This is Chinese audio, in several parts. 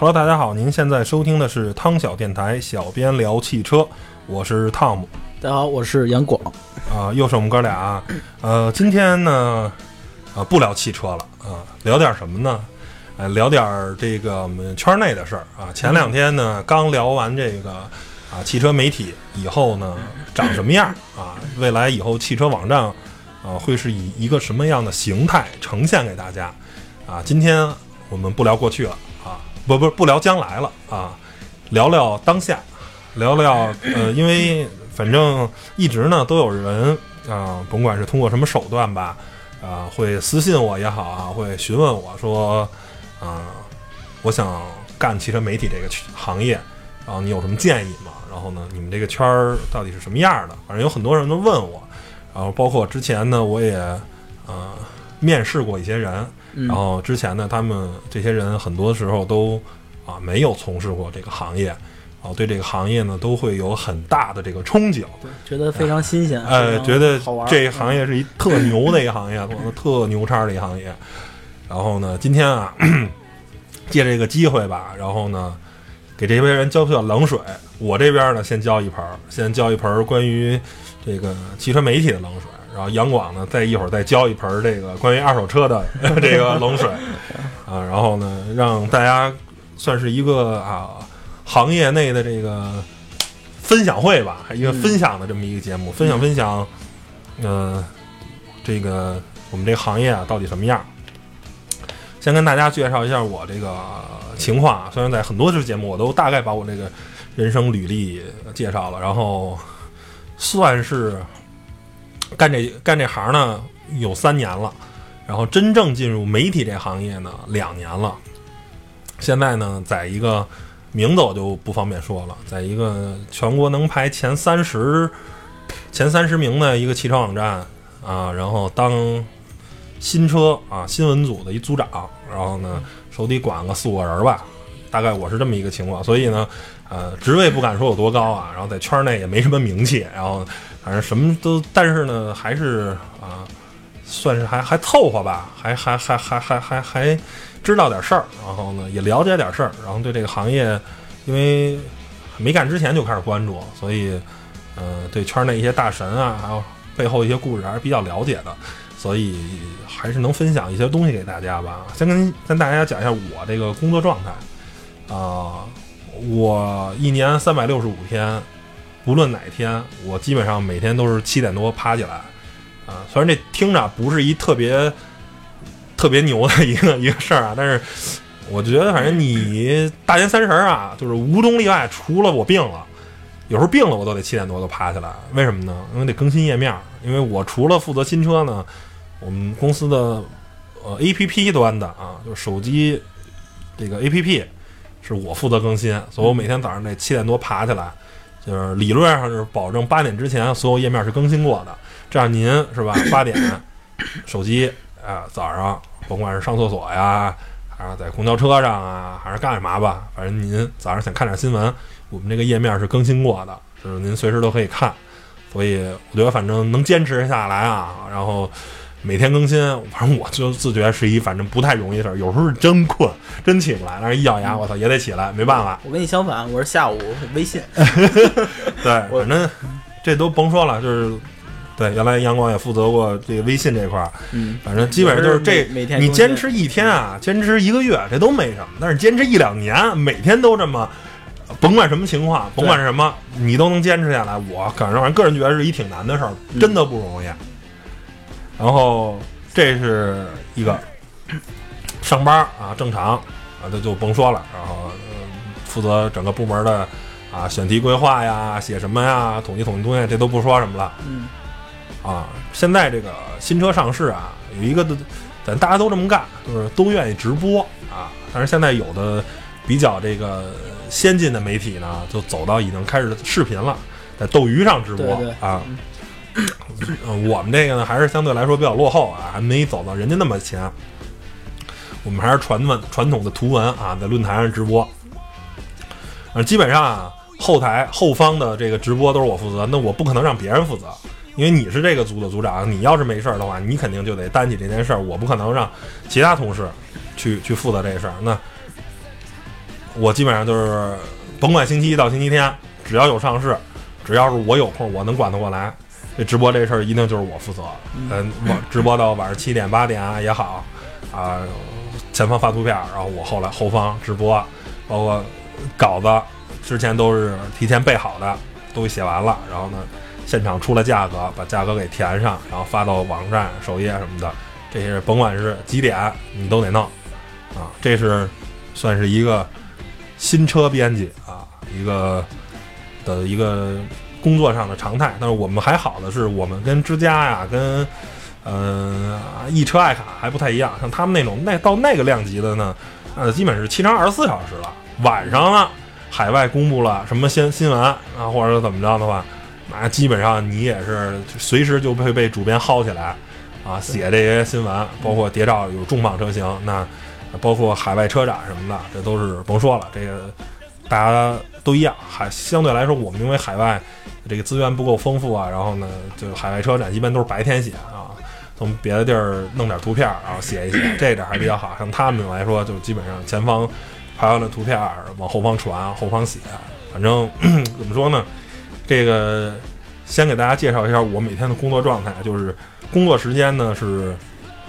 Hello，大家好，您现在收听的是汤小电台，小编聊汽车，我是汤姆大家好，我是杨广。啊、又是我们哥俩，呃，今天呢，啊、不聊汽车了啊、聊点什么呢？呃，聊点儿这个我们圈内的事儿啊。前两天呢，刚聊完这个啊，汽车媒体以后呢，长什么样啊？未来以后汽车网站啊，会是以一个什么样的形态呈现给大家啊？今天我们不聊过去了啊，不不不聊将来了啊，聊聊当下，聊聊呃，因为反正一直呢都有人啊、甭管是通过什么手段吧，啊、会私信我也好啊，会询问我说，啊、我想干汽车媒体这个行业，然后你有什么建议吗？然后呢，你们这个圈儿到底是什么样的？反正有很多人都问我，然后包括之前呢，我也面试过一些人，嗯然后之前呢，他们这些人很多时候都啊没有从事过这个行业，然后对这个行业呢都会有很大的这个憧憬，觉得非常新鲜，呃，觉得。这行业是一特牛的一个行业，特牛叉的一个行业。然后呢，今天啊，借这个机会吧，然后呢，给这些人浇瓢冷水。我这边呢，先浇一盆儿，先浇一盆儿关于这个汽车媒体的冷水。然后杨广呢，再一会儿再浇一盆儿这个关于二手车的 这个冷水啊。然后呢，让大家算是一个啊行业内的这个分享会吧，一个分享的这么一个节目，分享分享，呃，这个我们这个行业啊到底什么样？先跟大家介绍一下我这个情况啊，虽然在很多期节目我都大概把我这个人生履历介绍了，然后算是干这干这行呢有三年了，然后真正进入媒体这行业呢两年了，现在呢在一个名字我就不方便说了，在一个全国能排前三十前三十名的一个汽车网站啊，然后当新车啊新闻组的一组长，然后呢手底管个四五个人吧，大概我是这么一个情况，所以呢，呃，职位不敢说有多高啊，然后在圈内也没什么名气，然后反正什么都，但是呢还是啊，算是还还凑合吧，还还还还还还还知道点事儿，然后呢也了解点事儿，然后对这个行业，因为没干之前就开始关注，所以呃对圈内一些大神啊，还有背后一些故事还是比较了解的，所以还是能分享一些东西给大家吧。先跟跟大家讲一下我这个工作状态啊、我一年三百六十五天，不论哪天，我基本上每天都是七点多爬起来啊、虽然这听着不是一特别特别牛的一个一个事儿啊，但是我觉得反正你大年三十啊，就是无中例外，除了我病了。有时候病了，我都得七点多就爬起来。为什么呢？因为得更新页面。因为我除了负责新车呢，我们公司的呃 A P P 端的啊，就是手机这个 A P P 是我负责更新，所以我每天早上得七点多爬起来，就是理论上是保证八点之前所有页面是更新过的。这样您是吧？八点手机啊、早上甭管是上厕所呀，还是在公交车上啊，还是干嘛吧，反正您早上想看点新闻，我们这个页面是更新过的，就是您随时都可以看。所以我觉得反正能坚持下来啊，然后每天更新，反正我就自觉是一反正不太容易的事儿。有时候是真困，真起不来，但是一咬牙，我操也得起来，没办法。我跟你相反，我是下午微信，对，反正这都甭说了，就是对，原来杨光也负责过这个微信这块儿，嗯，反正基本上就是这每每天你坚持一天啊，坚持一个月这都没什么，但是坚持一两年，每天都这么，甭管什么情况，甭管是什么，你都能坚持下来，我感觉反正个人觉得是一挺难的事儿，嗯真的不容易。然后这是一个上班啊，正常啊，这就甭说了。然后、呃负责整个部门的啊选题规划呀，写什么呀，统计统计东西，这都不说什么了。嗯啊，现在这个新车上市啊，有一个的，咱大家都这么干，就是都愿意直播啊。但是现在有的比较这个先进的媒体呢，就走到已经开始视频了，在斗鱼上直播啊。我们这个呢，还是相对来说比较落后啊，还没走到人家那么前。我们还是传统传统的图文啊，在论坛上直播。呃，基本上啊，后台后方的这个直播都是我负责，那我不可能让别人负责，因为你是这个组的组长，你要是没事儿的话，你肯定就得担起这件事儿，我不可能让其他同事去去负责这事儿。那我基本上就是甭管星期一到星期天，只要有上市，只要是我有空，我能管得过来。这直播这事儿一定就是我负责。嗯，晚直播到晚上七点八点啊也好，啊，前方发图片，然后我后来后方直播，包括稿子之前都是提前备好的，都写完了，然后呢，现场出了价格，把价格给填上，然后发到网站首页什么的，这些甭管是几点你都得弄啊。这是算是一个新车编辑啊，一个的一个工作上的常态。但是我们还好的是，我们跟之家呀，跟嗯易车爱卡还不太一样。像他们那种那到那个量级的呢，呃，基本是七乘二十四小时了。晚上呢，海外公布了什么新新闻啊，或者怎么着的话，那基本上你也是随时就会被主编薅起来啊，写这些新闻，包括谍照有重磅车型，那包括海外车展什么的，这都是甭说了，这个大家都一样。还相对来说，我们因为海外这个资源不够丰富啊，然后呢，就海外车展一般都是白天写啊，从别的地儿弄点图片，然后写一写，这点还比较好。像他们来说，就基本上前方拍完了图片，往后方传，后方写，反正怎么说呢？这个先给大家介绍一下我每天的工作状态，就是工作时间呢是，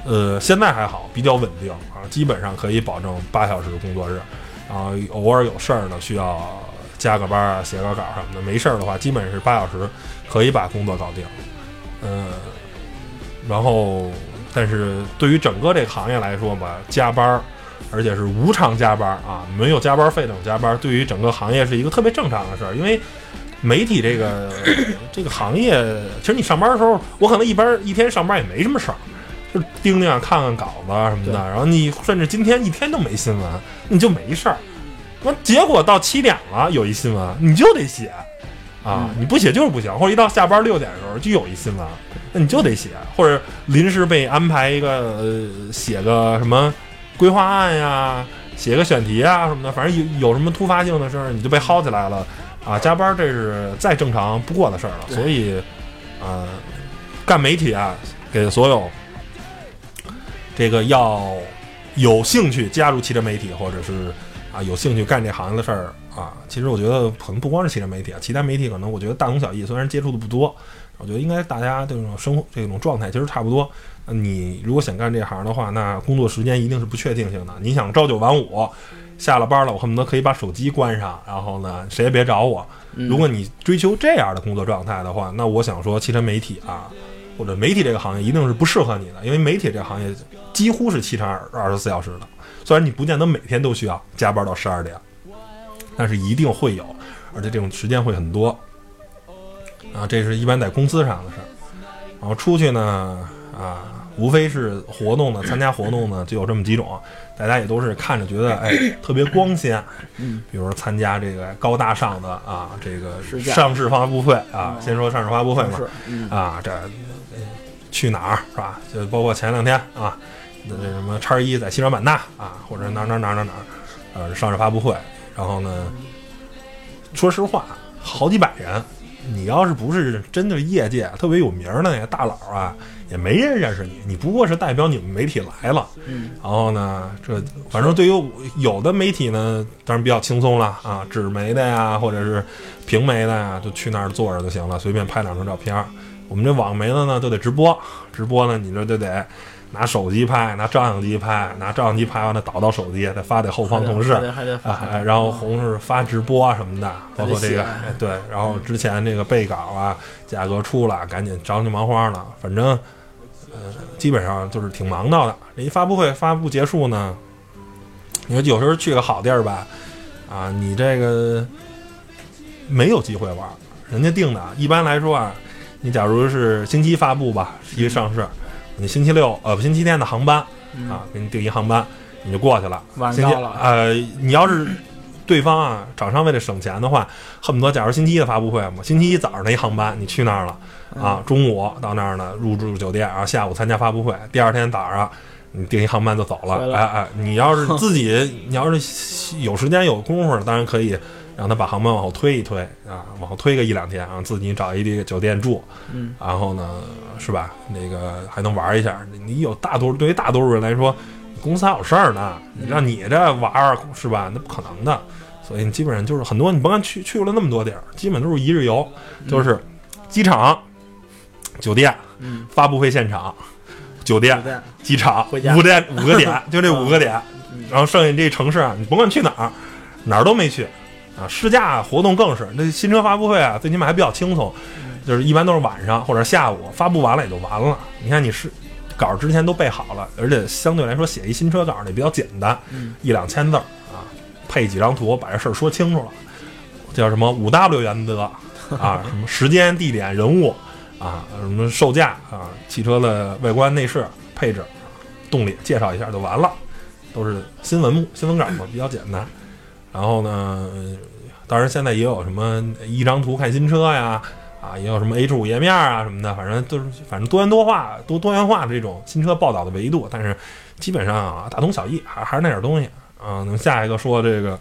呃，现在还好，比较稳定啊，基本上可以保证八小时工作日，啊，偶尔有事儿呢需要加个班啊，写个稿什么的，没事儿的话，基本是八小时可以把工作搞定，嗯，然后但是对于整个这个行业来说吧，加班儿。而且是无偿加班啊，没有加班费那种加班，对于整个行业是一个特别正常的事儿。因为媒体这个 这个行业，其实你上班的时候，我可能一般一天上班也没什么事儿，就盯盯啊，看看稿子啊什么的。然后你甚至今天一天都没新闻，你就没事儿。那结果到七点了，有一新闻，你就得写啊，你不写就是不行。或者一到下班六点的时候就有一新闻，那你就得写，或者临时被安排一个呃写个什么。规划案呀，写个选题啊什么的，反正有有什么突发性的事儿，你就被薅起来了啊！加班这是再正常不过的事儿了。所以，呃，干媒体啊，给所有这个要有兴趣加入汽车媒体，或者是啊有兴趣干这行业的事儿啊，其实我觉得可能不光是汽车媒体啊，其他媒体可能我觉得大同小异。虽然接触的不多，我觉得应该大家这种生活这种状态其实差不多。你如果想干这行的话，那工作时间一定是不确定性的。你想朝九晚五，下了班了，我恨不得可以把手机关上，然后呢，谁也别找我。如果你追求这样的工作状态的话，那我想说，汽车媒体啊，或者媒体这个行业一定是不适合你的，因为媒体这个行业几乎是七乘二二十四小时的。虽然你不见得每天都需要加班到十二点，但是一定会有，而且这种时间会很多。啊，这是一般在公司上的事儿，然后出去呢。啊，无非是活动呢，参加活动呢，就有这么几种，大家也都是看着觉得哎特别光鲜，嗯，比如参加这个高大上的啊，这个上市发布会啊，先说上市发布会嘛，啊，这去哪儿是吧？就包括前两天啊，那什么叉一在西双版纳啊，或者哪哪哪哪哪，呃，上市发布会，然后呢，说实话，好几百人，你要是不是真的业界特别有名的那些大佬啊。也没人认识你，你不过是代表你们媒体来了。嗯，然后呢，这反正对于有的媒体呢，当然比较轻松了啊，纸媒的呀，或者是平媒的呀，就去那儿坐着就行了，随便拍两张照片。我们这网媒的呢，都得直播，直播呢，你这就得拿手机拍，拿照相机拍，拿照相机拍完了导到手机，再发给后方同事啊，然后同事发直播啊什么的，包括这个对，然后之前这个备稿啊，价格出了，赶紧着急忙慌了，反正。呃，基本上就是挺忙到的。这一发布会发布结束呢，你说有时候去个好地儿吧，啊，你这个没有机会玩。人家定的，一般来说啊，你假如是星期一发布吧，一上市，你星期六呃不星期天的航班啊，给你订一航班，你就过去了。晚上了。呃，你要是对方啊，厂商为了省钱的话，恨不得假如星期一的发布会嘛，星期一早上那一航班你去那儿了。啊，中午到那儿呢，入住酒店，然后下午参加发布会。第二天早上，你订一航班就走了。哎哎，你要是自己，你要是有时间有功夫，当然可以让他把航班往后推一推啊，往后推个一两天啊，自己找一个酒店住。嗯，然后呢，是吧？那个还能玩一下。你有大多对于大多数人来说，公司还有事儿呢，你让你这玩儿是吧？那不可能的。所以你基本上就是很多，你甭管去去过了那么多地儿，基本都是一日游，就是机场、酒店、嗯，发布会现场、酒店机场，五点五个点，就这五个点嗯。然后剩下这城市啊，你甭管去哪儿，哪儿都没去啊。试驾活动更是，那新车发布会啊，最起码还比较轻松，就是一般都是晚上或者下午发布完了也就完了。你看你是稿之前都备好了，而且相对来说写一新车稿也比较简单，嗯一两千字儿啊，配几张图把这事儿说清楚了，叫什么五 W 原则啊，什么时间、地点、人物啊，什么售价啊，汽车的外观、内饰、配置、动力介绍一下就完了，都是新闻目新闻稿嘛，比较简单。然后呢，当然现在也有什么一张图看新车呀，啊，也有什么 H 五页面啊什么的，反正都是反正多元多化、多多元化的这种新车报道的维度，但是基本上啊大同小异，还还是那点东西啊。那么下一个说这个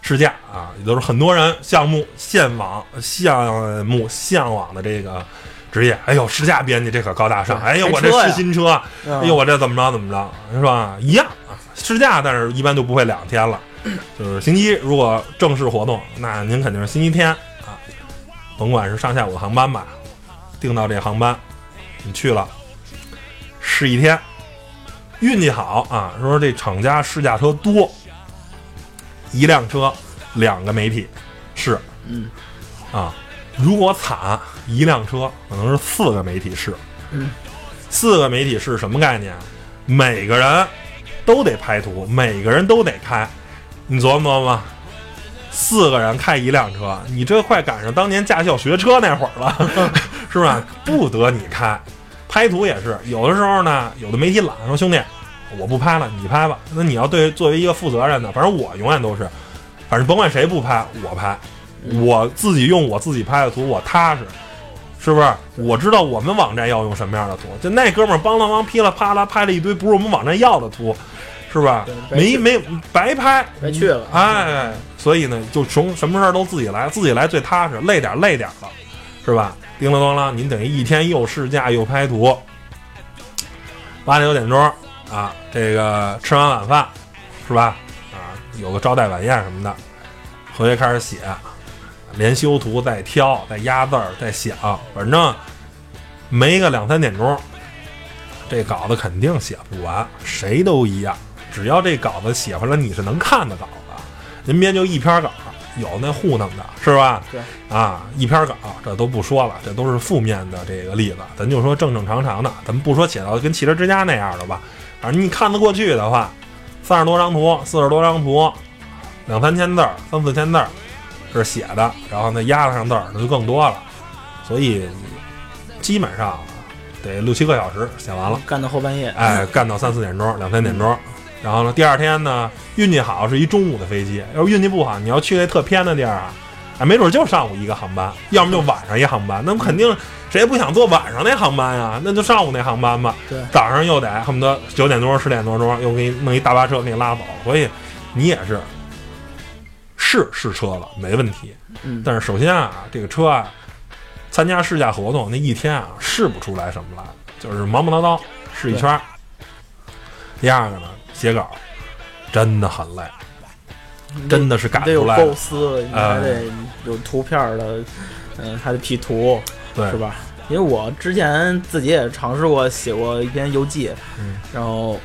试驾啊，也都是很多人项目向往、项目向往的这个职业。哎呦，试驾编辑这可高大上！对哎呦，我这试新车，哎哎呦，我这怎么着怎么着，是吧？一样啊，试驾，但是一般就不会两天了，就是星期一如果正式活动，那您肯定是星期天啊，甭管是上下午的航班吧，订到这航班，你去了试一天，运气好啊，说这厂家试驾车多，一辆车两个媒体试嗯啊，如果惨，一辆车可能是四个媒体试。嗯，四个媒体是什么概念？每个人都得拍图，每个人都得开。你琢磨琢磨，四个人开一辆车，你这快赶上当年驾校学车那会儿了，是吧？不得你开，拍图也是。有的时候呢，有的媒体懒，说兄弟，我不拍了，你拍吧。那你要对作为一个负责任的，反正我永远都是，反正甭管谁不拍，我拍。我自己用我自己拍的图，我踏实，是不是？我知道我们网站要用什么样的图，就那哥们儿梆啷梆噼里啪啦拍了一堆不是我们网站要的图，是吧没没白拍，白去了，哎，所以呢，就从什么事儿都自己来，自己来最踏实，累点累点儿了，是吧？叮了咣啷，您等于一天又试驾又拍图，八九点钟啊，这个吃完晚饭是吧？啊，有个招待晚宴什么的，回去开始写，连修图再挑，再压字儿，再想，反正没个两三点钟，这稿子肯定写不完，谁都一样。只要这稿子写出来你是能看的稿子，您编就一篇稿，有那糊弄的，是吧？对。啊，一篇稿这都不说了，这都是负面的这个例子，咱就说正正常常的，咱们不说写到跟汽车之家那样的吧，反正你看得过去的话，三十多张图，四十多张图，两三千字儿，三四千字儿是写的，然后那压上字儿那就更多了，所以基本上得六七个小时写完了。干到后半夜，哎，干到三四点钟、两三点钟，然后呢，第二天呢，运气好是一中午的飞机，要是运气不好，你要去那特偏的地儿啊，哎，没准就上午一个航班，要么就晚上一航班，那肯定谁也不想坐晚上那航班呀，那就上午那航班吧。对早上又得恨不得九点多、十点多钟又给你弄一大巴车给你拉走，所以你也是试试车了，没问题。嗯，但是首先啊，这个车啊，参加试驾活动那一天啊，试不出来什么来，就是忙忙叨叨试一圈儿。第二个呢，写稿真的很累，真的是赶得有出来的。构思，你哎还得有图片的，嗯，还得 P 图，对是吧？因为我之前自己也尝试过写过一篇游记，嗯然后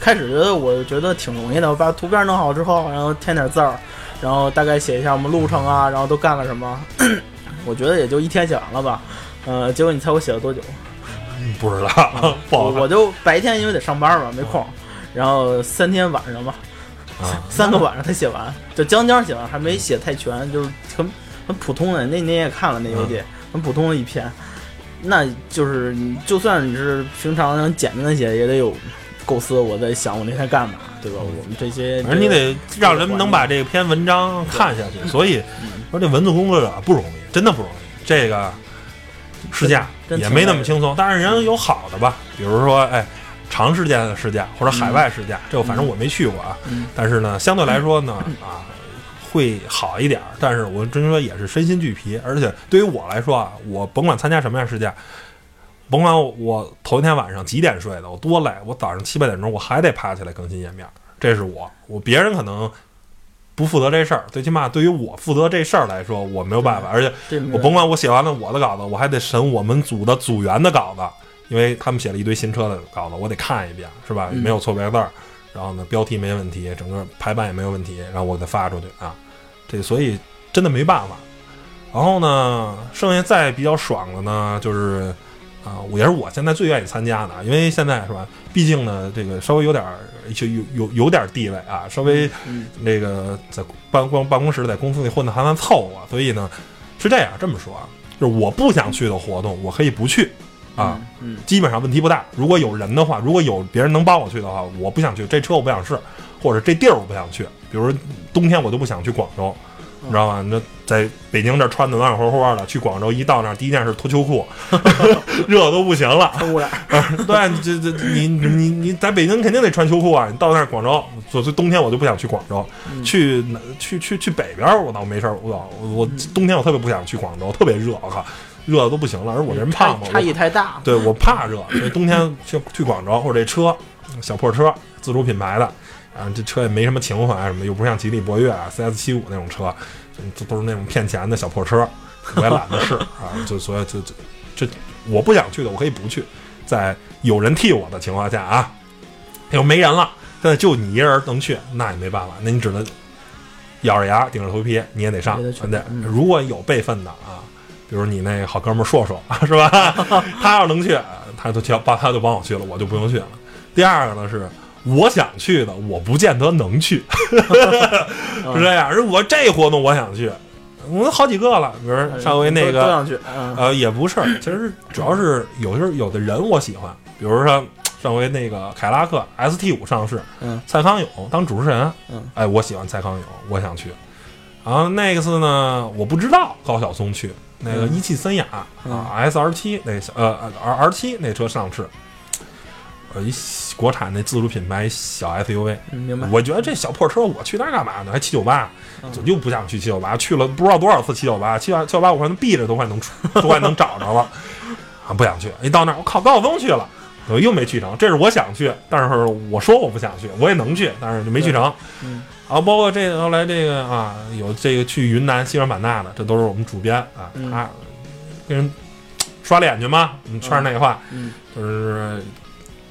开始觉得我觉得挺容易的，我把图片弄好之后，然后添点字儿，然后大概写一下我们路程啊，然后都干了什么，我觉得也就一天写完了吧。呃，结果你猜我写了多久？不知道，不好我我就白天因为得上班嘛，没空，然后三天晚上吧，啊。三个晚上才写完，就将将写完，还没写太全，就是很很普通的。那你也看了那邮件，很普通的一篇，那就是你就算你是平常简单的写，也得有构思。我在想我那天干嘛，对吧？我们这些，反正你得让人们能把这篇文章看下去，所以嗯说这文字工作者不容易，真的不容易。这个试驾也没那么轻松，但是人有好的吧，比如说哎，长时间的试驾或者海外试驾，这个反正我没去过啊。嗯。但是呢，相对来说呢，啊，会好一点儿。但是我真说也是身心俱疲，而且对于我来说啊，我甭管参加什么样试驾，甭管我我头一天晚上几点睡的，我多累，我早上七八点钟我还得爬起来更新页面，这是我，我别人可能不负责这事儿，最起码对于我负责这事儿来说，我没有办法，而且我甭管我写完了我的稿子，我还得审我们组的组员的稿子，因为他们写了一堆新车的稿子，我得看一遍，是吧？嗯。没有错别字儿，然后呢标题没问题，整个排版也没有问题，然后我再发出去啊，这所以真的没办法。然后呢，剩下再比较爽的呢，就是啊，我也是我现在最愿意参加的，因为现在是吧，毕竟呢，这个稍微有点儿就有有有点儿地位啊，稍微嗯。那个在办公办公室在公司里混的还算凑合，所以呢是这样这么说啊，就是我不想去的活动，我可以不去啊，嗯基本上问题不大。如果有人的话，如果有别人能帮我去的话，我不想去，这车我不想试，或者这地儿我不想去。比如冬天我都不想去广州，你知道吗？那在北京这穿的暖暖和和的，去广州一到那儿，第一件事脱秋裤，热得都不行了。对，你这这你你你你在北京肯定得穿秋裤啊！你到那儿广州，所以冬天我就不想去广州，嗯去去去去北边儿我倒没事儿，我倒我我冬天我特别不想去广州，特别热，我靠，热的都不行了。而我这人胖嘛，差差异太大，对我怕热，所以冬天去去广州或者这车小破车自主品牌的，啊，这车也没什么情怀什么，又不像吉利博越啊、CS 七五那种车，这都是那种骗钱的小破车，我也懒得试啊，就所以就就这我不想去的，我可以不去，在有人替我的情况下啊，又没人了，现在就你一人能去，那也没办法，那你只能咬着牙顶着头皮，你也得上也得如果有备份的啊。比如你那好哥们儿硕硕 是吧？他要能去，他就帮他就帮我去了，我就不用去了。第二个呢是我想去的，我不见得能去，是这样。而我这活动我想去，我好几个了，比如上回那个都都想去，嗯呃，也不是，其实主要是有时候有的人我喜欢，比如说上回那个凯拉克 ST 五上市，嗯，蔡康永当主持人，嗯，哎，我喜欢蔡康永，我想去。然后那个次呢，我不知道高晓松去，那个嗯一汽森雅、嗯啊 S R 七那小呃 R R 七那车上市，呃一国产那自主品牌小 S U V，嗯明白，我觉得这小破车我去那儿干嘛呢？还七九八，我就又不想去七九八，去了不知道多少次七九八，七九七九八我可能闭着都快能出，都快能找着了，啊，不想去。一到那儿，我靠，高晓松去了，我又没去成。这是我想去，但是我说我不想去，我也能去，但是就没去成。嗯啊，包括这个后来这个啊，有这个去云南西双版纳的，这都是我们主编啊，嗯他跟人刷脸去嘛，嗯，圈儿内话，嗯就是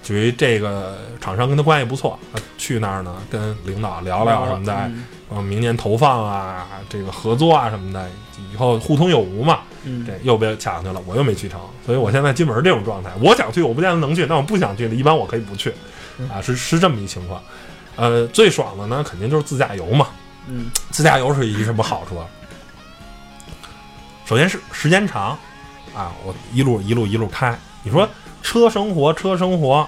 属于这个厂商跟他关系不错，他去那儿呢，跟领导聊聊什么的，嗯呃，明年投放啊，这个合作啊什么的，以后互通有无嘛。嗯这又被抢去了，我又没去成，所以我现在基本是这种状态。我想去，我不见得能去；但我不想去的，一般我可以不去，嗯啊，是是这么一情况。呃，最爽的呢，肯定就是自驾游嘛。嗯自驾游是一什么好处啊？首先是时间长，啊，我一路一路一路开。你说车生活，车生活，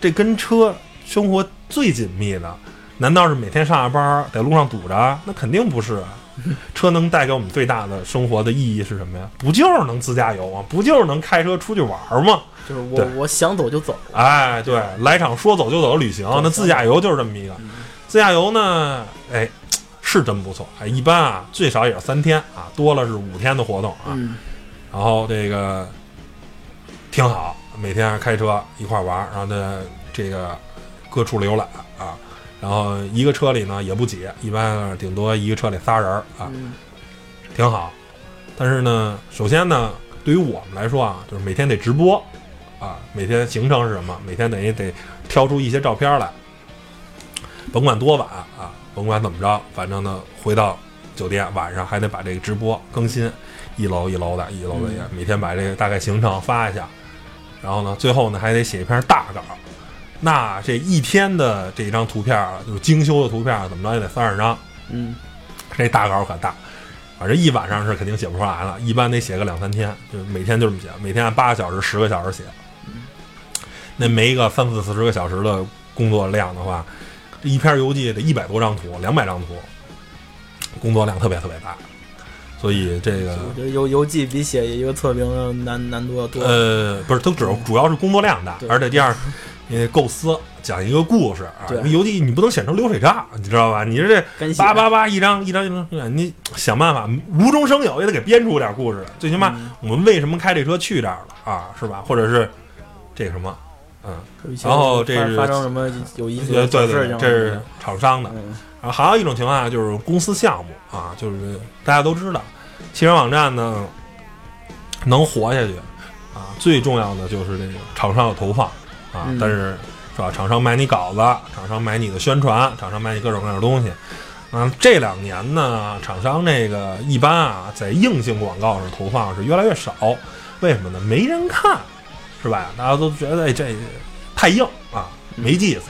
这跟车生活最紧密的，难道是每天上下班在路上堵着？那肯定不是啊。车能带给我们最大的生活的意义是什么呀？不就是能自驾游吗？不就是能开车出去玩吗？就是我我想走就走，哎，对，来场说走就走的旅行，那自驾游就是这么一个。自驾游呢，哎，是真不错。哎，一般啊，最少也是三天啊，多了是五天的活动啊。嗯然后这个挺好，每天开车一块玩儿，然后呢，这个各处浏览啊。然后一个车里呢也不挤，一般顶多一个车里仨人儿啊，嗯挺好。但是呢，首先呢，对于我们来说啊，就是每天得直播啊，每天行程是什么，每天等于得挑出一些照片来，甭管多晚啊，甭管怎么着，反正呢，回到酒店晚上还得把这个直播更新，一楼一楼的，一楼的也每天把这个大概行程发一下，然后呢，最后呢还得写一篇大稿。那这一天的这张图片啊，就是精修的图片啊，怎么着也得三十张。嗯这大稿可大，反正一晚上是肯定写不出来了，一般得写个两三天，就每天就这么写，每天按八个小时、十个小时写。那没一个三四四十个小时的工作量的话，这一篇游记得一百多张图、两百张图，工作量特别特别大。所以这个我觉得游游记比写一个测评难难度要多。呃，不是，都主主要是工作量大，而且第二，你得构思，讲一个故事啊。对游记你不能写成流水账，你知道吧？你这叭叭叭一张一张一张，你想办法无中生有也得给编出点故事来。最起码嗯我们为什么开这车去这儿了啊？是吧？或者是这什么？嗯，然后这是发生什么有意思对的对这是厂商的。嗯然后还有一种情况下就是公司项目啊，就是大家都知道，汽车网站呢能活下去啊，最重要的就是这个厂商的投放啊。嗯但是是吧，厂商买你稿子，厂商买你的宣传，厂商买你各种各样的东西。啊，这两年呢，厂商这个一般啊，在硬性广告上投放是越来越少，为什么呢？没人看，是吧？大家都觉得哎这太硬啊，没意思。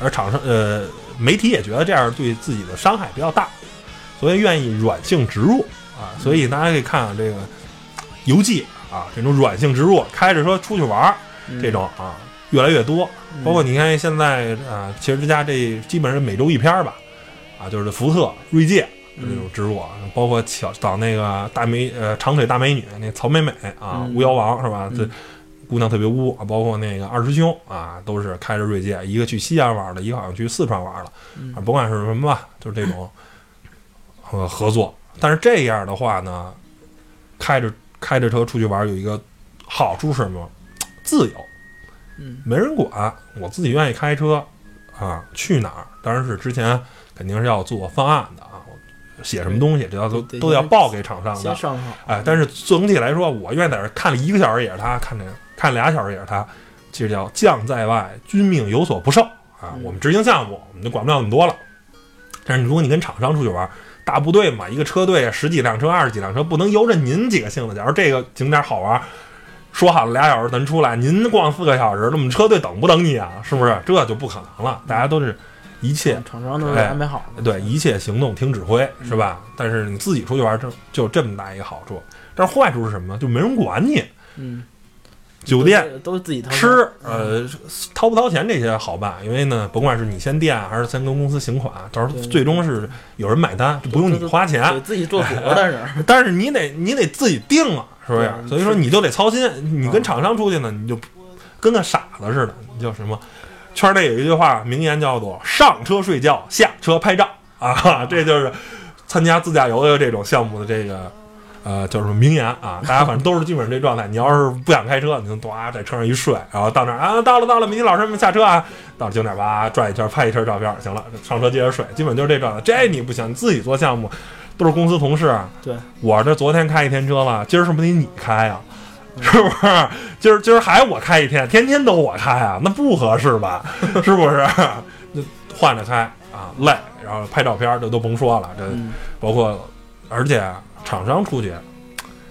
而厂商呃媒体也觉得这样对自己的伤害比较大，所以愿意软性植入啊。所以大家可以看看，这个游记啊，这种软性植入，开着车出去玩儿嗯这种啊越来越多。包括你看现在啊，汽车之家这基本上每周一篇儿吧，啊，就是福特、锐界这种植入啊，包括小找那个大美呃长腿大美女那曹美美啊，嗯巫妖王是吧？嗯这姑娘特别污啊，包括那个二师兄啊，都是开着锐界，一个去西安玩的，一个好像去四川玩了，嗯啊，甭管是什么吧，就是这种呃合作。但是这样的话呢，开着开着车出去玩有一个好处是什么？自由，嗯没人管，我自己愿意开车啊，去哪儿？当然是之前肯定是要做方案的啊，写什么东西，这要都都要报给厂商的哎，但是总体来说，我愿意在这儿看了一个小时也是他，看着看俩小时也是他，这叫将在外，君命有所不受啊。嗯我们执行项目，我们就管不了那么多了。但是如果你跟厂商出去玩，大部队嘛，一个车队十几辆车、二十几辆车，不能由着您几个性子。假如这个景点好玩，说好了俩小时咱出来，您逛四个小时，那么车队等不等你啊？是不是？这就不可能了。大家都是一切厂商都是哎安排好的，对，一切行动听指挥，是吧？但是你自己出去玩，这就这么大一个好处。但是坏处是什么？就没人管你，嗯，酒店都是自己掏吃，呃，掏不掏钱这些好办，因为呢，甭管是你先垫还是先跟公司行款，到时候最终是有人买单，就不用你花钱。自己做主了，但是 但是你得你得自己定啊，是不是？所以说你就得操心。你跟嗯厂商出去呢，你就跟个傻子似的，你叫什么？圈内有一句话名言叫做“上车睡觉，下车拍照”啊，这就是参加自驾游的这种项目的这个呃叫什么名言啊。大家反正都是基本上这状态。你要是不想开车，你就呱在车上一睡，然后到那儿啊，到了到了，米迪老师们下车啊，到了景点吧转一圈拍一圈照片，行了，上车接着睡，基本就是这状态。这你不行，你自己做项目都是公司同事，对，我这昨天开一天车了，今儿是不是得你开啊？是不是？今儿今儿还我开一天，天天都我开啊，那不合适吧？是不是？那换着开啊，累，然后拍照片这都甭说了，这嗯包括而且厂商出去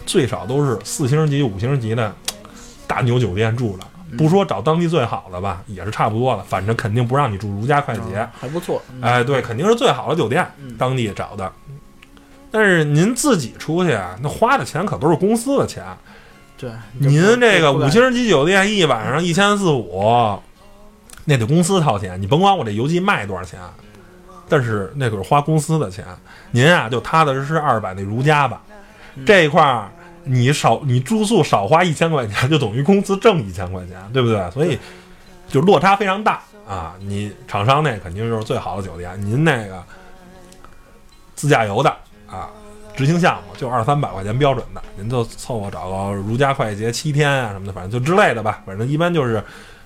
最少都是四星级、五星级的大牛酒店住的，不说找当地最好的吧，也是差不多了，反正肯定不让你住如家快捷。嗯还不错，嗯哎，对，肯定是最好的酒店，嗯当地找的。但是您自己出去啊，那花的钱可都是公司的钱。对，您这个五星级酒店一晚上一千四五，那得公司掏钱。你甭管我这游记卖多少钱，但是那可是花公司的钱。您啊，就踏踏实实二百那如家吧，嗯这一块儿你少你住宿少花一千块钱，就等于公司挣一千块钱，对不对？所以就落差非常大啊。你厂商那肯定就是最好的酒店，您那个自驾游的啊，执行项目就二三百块钱标准的，您就凑合找个如家快捷七天啊什么的，反正就之类的吧。反正一般就是，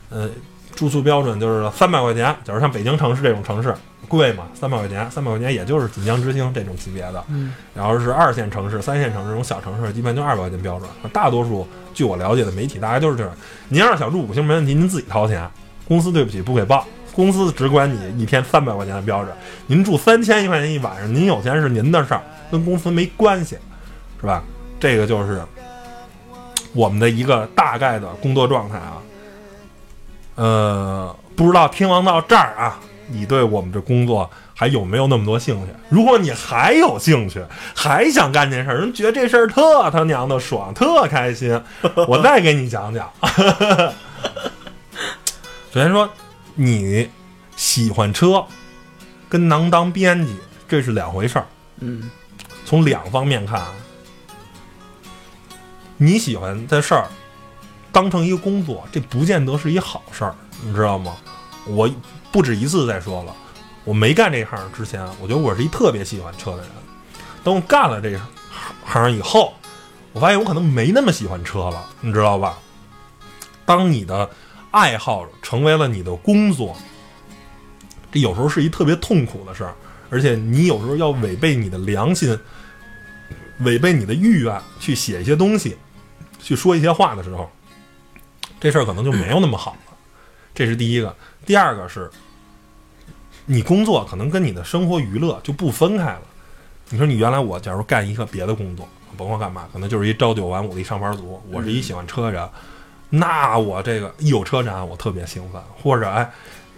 呃，住宿标准就是三百块钱。假如像北京城市这种城市贵嘛，三百块钱，三百块钱也就是锦江之星这种级别的。嗯然后是二线城市、三线城市这种小城市，基本就二百块钱标准。大多数据我了解的媒体，大概都是这样。您要是想住五星没问题，您自己掏钱，公司对不起不给报，公司只管你一天三百块钱的标准。您住三千一块钱一晚上，您有钱是您的事儿，跟公司没关系，是吧？这个就是我们的一个大概的工作状态啊。呃，不知道听完到这儿啊，你对我们这工作还有没有那么多兴趣？如果你还有兴趣，还想干这事儿，人觉得这事儿特他娘的爽，特开心，我再给你讲讲。首先说，你喜欢车，跟能当编辑这是两回事儿。嗯从两方面看啊，你喜欢的事儿当成一个工作，这不见得是一好事儿。你知道吗？我不止一次在说了，我没干这行之前，我觉得我是一特别喜欢车的人。等我干了这行以后，我发现我可能没那么喜欢车了，你知道吧？当你的爱好成为了你的工作，这有时候是一特别痛苦的事儿，而且你有时候要违背你的良心，违背你的意愿去写一些东西，去说一些话的时候，这事儿可能就没有那么好了。这是第一个。第二个是，你工作可能跟你的生活娱乐就不分开了。你说你原来我假如干一个别的工作，甭管干嘛，可能就是一朝九晚五的一上班族。我是一喜欢车人，那我这个一有车展我特别兴奋，或者哎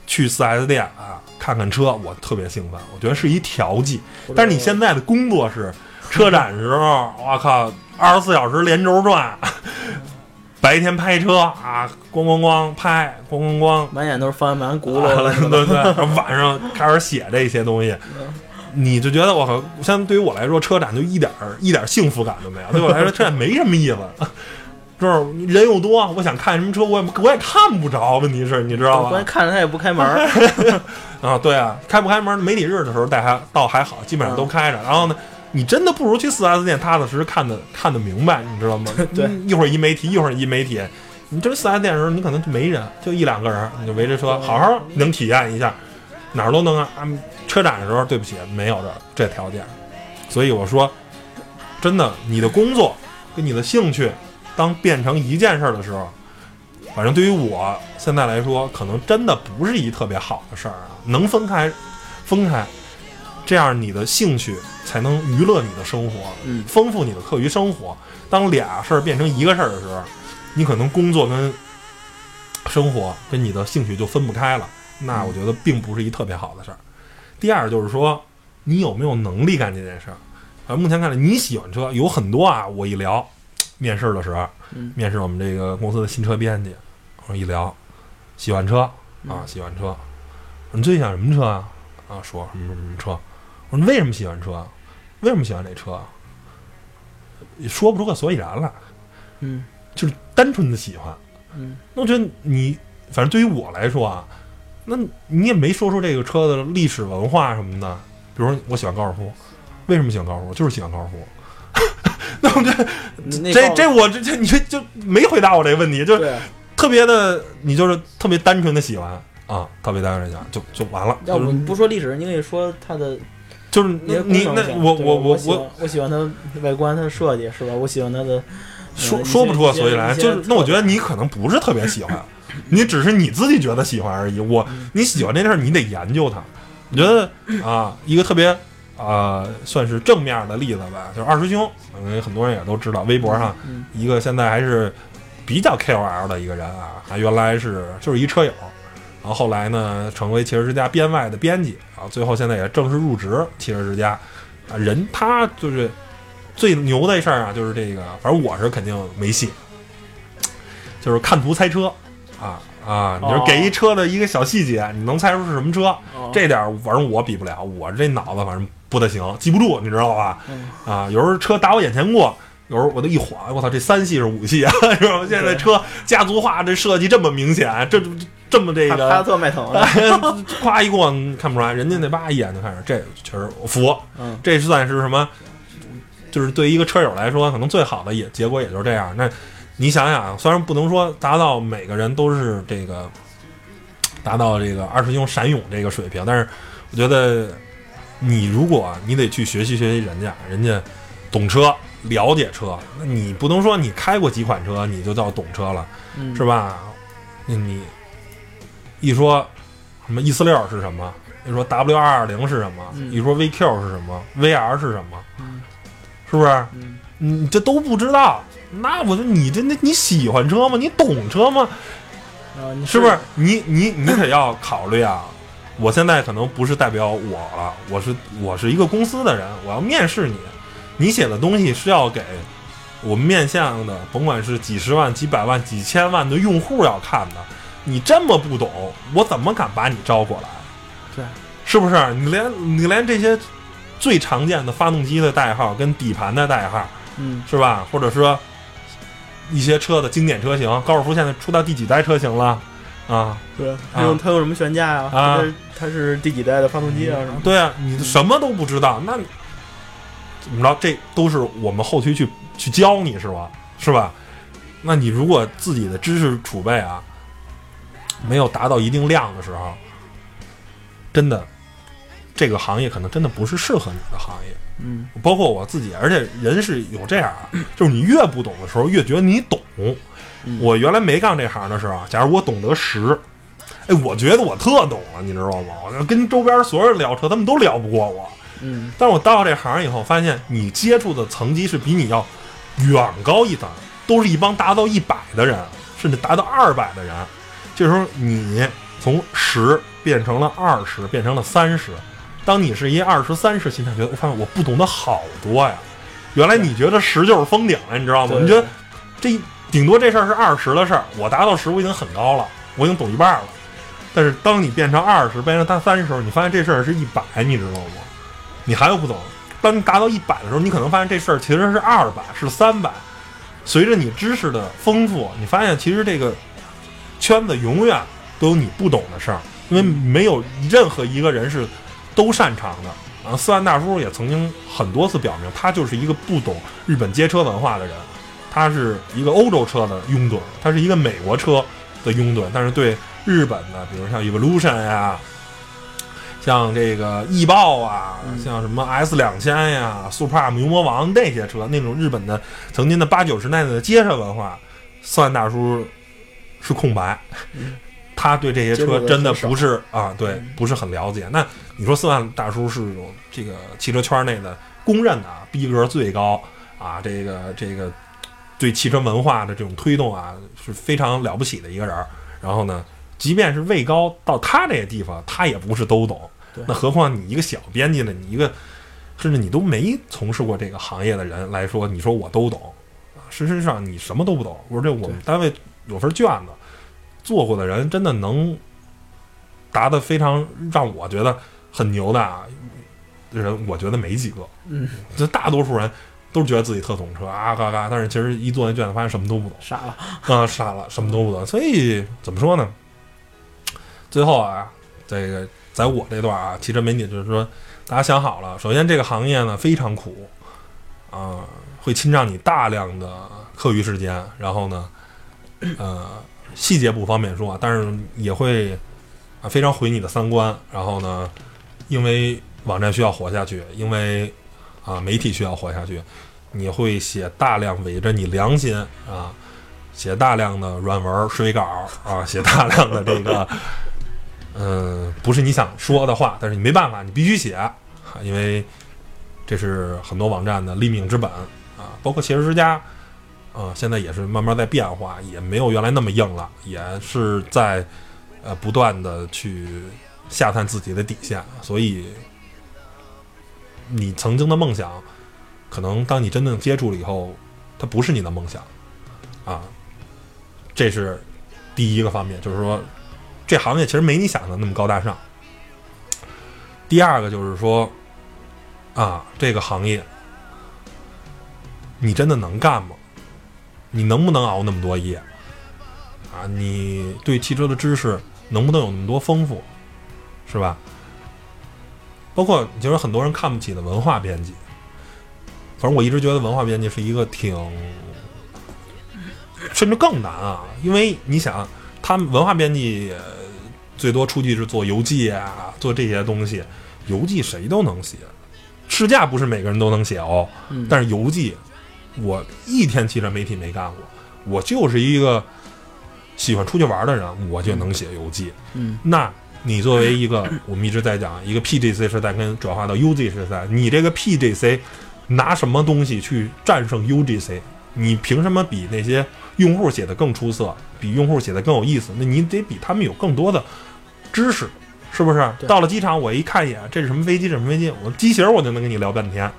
去四 S 店啊看看车我特别兴奋。我觉得是一调剂。但是你现在的工作是车展时候，我靠，二十四小时连轴转。白天拍车啊，咣咣咣拍，咣咣咣，满眼都是方向盘轱辘，对对。晚上开始写这些东西，你就觉得我靠，像对于我来说，车展就一点一点幸福感都没有。对我来说，车展没什么意思，就是人又多，我想看什么车，我也我也看不着。问题是，你知道吧？关键看着他也不开门 啊，对啊，开不开门？媒体日的时候带还倒还好，基本上都开着。然后呢？你真的不如去四 S 店踏踏实实看的看得明白，你知道吗？对，一会儿一媒体，一会儿一媒体。你这四 S 店的时候，你可能就没人，就一两个人，你就围着车，好好能体验一下，哪儿都能啊。车展的时候，对不起，没有这这条件。所以我说，真的，你的工作跟你的兴趣，当变成一件事儿的时候，反正对于我现在来说，可能真的不是一特别好的事儿啊。能分开，分开。这样你的兴趣才能娱乐你的生活，嗯，丰富你的课余生活。当俩事儿变成一个事儿的时候，你可能工作跟生活跟你的兴趣就分不开了。那我觉得并不是一特别好的事儿。第二就是说，你有没有能力干这件事儿？啊，目前看来你喜欢车有很多啊。我一聊面试的时候，面试我们这个公司的新车编辑，我一聊喜欢车啊，喜欢车。你最喜欢什么车啊？啊，说什么什么车？我说为什么喜欢车？为什么喜欢这车？说不出个所以然来。嗯，就是单纯的喜欢。嗯，那我觉得你，反正对于我来说啊，那你也没说出这个车的历史文化什么的。比如说，我喜欢高尔夫，为什么喜欢高尔夫？就是喜欢高尔夫。那我觉得这这我这这你这就没回答我这个问题，就是特别的，你就是特别单纯的喜欢啊，特别单纯的就就完了。要不不说历史，你可以说它的。就是你你那我我我我我喜欢它外观它设计是吧？我喜欢它的说说不出个所以来，就是那我觉得你可能不是特别喜欢，你只是你自己觉得喜欢而已。我你喜欢这事儿，你得研究它。我觉得 啊，一个特别啊算是正面的例子吧，就是二师兄，因为很多人也都知道，微博上一个现在还是比较 KOL 的一个人啊，他原来是就是一车友。然后后来呢，成为汽车之家编外的编辑啊，最后现在也正式入职汽车之家啊。人他就是最牛的事儿啊，就是这个，反正我是肯定没戏，就是看图猜车啊啊！你说给一车的一个小细节，你能猜出是什么车？这点反正我比不了，我这脑子反正不太行，记不住，你知道吧？啊，有时候车打我眼前过，有时候我都一晃，我操，这三系是五系啊，是吧？现在车家族化这设计这么明显，这。这么这个，哈特迈腾，夸一过看不出来，人家那叭一眼就看着，这确实服。嗯，这算是什么？就是对于一个车友来说，可能最好的也结果也就是这样。那你想想，虽然不能说达到每个人都是这个达到这个二师兄闪勇这个水平，但是我觉得你如果你得去学习学习人家，人家懂车、了解车，那你不能说你开过几款车你就叫懂车了，是吧？那你。一说什么 E 四六是什么？一说 W 二二零是什么？一说 VQ 是什么？VR 是什么？是不是？你这都不知道？那我就你这那你喜欢车吗？你懂车吗？是不是？你你你可要考虑啊！我现在可能不是代表我了，我是我是一个公司的人，我要面试你，你写的东西是要给我们面向的，甭管是几十万、几百万、几千万的用户要看的。你这么不懂，我怎么敢把你招过来？对，是不是？你连你连这些最常见的发动机的代号跟底盘的代号，嗯，是吧？或者说一些车的经典车型，高尔夫现在出到第几代车型了？啊，对，它用它用什么悬架呀？啊它是第几代的发动机啊？什么？对啊，你什么都不知道，那你怎么着？这都是我们后期去去教你是吧？是吧？那你如果自己的知识储备啊没有达到一定量的时候，真的这个行业可能真的不是适合你的行业。嗯包括我自己，而且人是有这样啊，就是你越不懂的时候，越觉得你懂。嗯我原来没干这行的时候啊，假如我懂得十，哎，我觉得我特懂了，你知道吗？我跟周边所有人聊车，他们都聊不过我。嗯但是我到这行以后，发现你接触的层级是比你要远高一等，都是一帮达到一百的人，甚至达到二百的人。这时候你从十变成了二十，变成了三十。当你是一二十、三十心态，觉得我发现我不懂得好多呀。原来你觉得十就是封顶了，你知道吗？你觉得这顶多这事儿是二十的事儿，我达到十我已经很高了，我已经懂一半了。但是当你变成二十，变成他三十的时候，你发现这事儿是一百，你知道吗？你还有不懂。当你达到一百的时候，你可能发现这事儿其实是二百，是三百。随着你知识的丰富，你发现其实这个圈子永远都有你不懂的事儿，因为没有任何一个人是都擅长的。啊，四万大叔也曾经很多次表明，他就是一个不懂日本街车文化的人，他是一个欧洲车的拥趸，他是一个美国车的拥趸，但是对日本的，比如像 Evolution 呀、像这个翼豹啊，嗯像什么 S 两千呀、Supra 牛魔王那些车，那种日本的曾经的八九十年代的街车文化，四万大叔是空白。嗯他对这些车真的不是啊，对嗯，不是很了解。那你说四万大叔是有这个汽车圈内的公认的啊逼格最高啊，这个这个对汽车文化的这种推动啊是非常了不起的一个人儿。然后呢，即便是位高到他这个地方，他也不是都懂。那何况你一个小编辑呢？你一个甚至你都没从事过这个行业的人来说，你说我都懂，啊事实上你什么都不懂。我说这我们单位有份卷子，做过的人真的能答的非常让我觉得很牛的啊人，我觉得没几个。嗯，这大多数人都是觉得自己特懂车啊嘎嘎，但是其实一做那卷子发现什么都不懂。傻了。啊，傻了，什么都不懂。所以怎么说呢？最后啊，这个在我这段啊，汽车媒体就是说，大家想好了，首先这个行业呢非常苦啊，会侵占你大量的课余时间，然后呢，呃，细节不方便说，但是也会啊非常毁你的三观。然后呢，因为网站需要活下去，因为啊媒体需要活下去，你会写大量违着你良心啊。写大量的软文、水稿啊，写大量的这个，嗯、不是你想说的话，但是你没办法，你必须写，啊因为这是很多网站的立命之本啊，包括汽车之家，啊，现在也是慢慢在变化，也没有原来那么硬了，也是在呃不断的去下探自己的底线，所以你曾经的梦想，可能当你真正接触了以后，它不是你的梦想啊。这是第一个方面，就是说这行业其实没你想的那么高大上。第二个就是说，啊，这个行业你真的能干吗？你能不能熬那么多夜？啊，你对汽车的知识能不能有那么多丰富，是吧？包括就是很多人看不起的文化编辑，反正我一直觉得文化编辑是一个挺甚至更难啊，因为你想，他们文化编辑呃最多出去是做游记啊，做这些东西，游记谁都能写，试驾不是每个人都能写哦，嗯，但是游记我一天汽车媒体没干过，我就是一个喜欢出去玩的人，我就能写游记。嗯那你作为一个，我们一直在讲一个 PGC 时代跟转化到 UG 时代，你这个 PGC 拿什么东西去战胜 UGC？你凭什么比那些用户写的更出色，比用户写的更有意思？那你得比他们有更多的知识，是不是？到了机场，我一看一眼，这是什么飞机？这是什么飞机？我机型我就能跟你聊半天，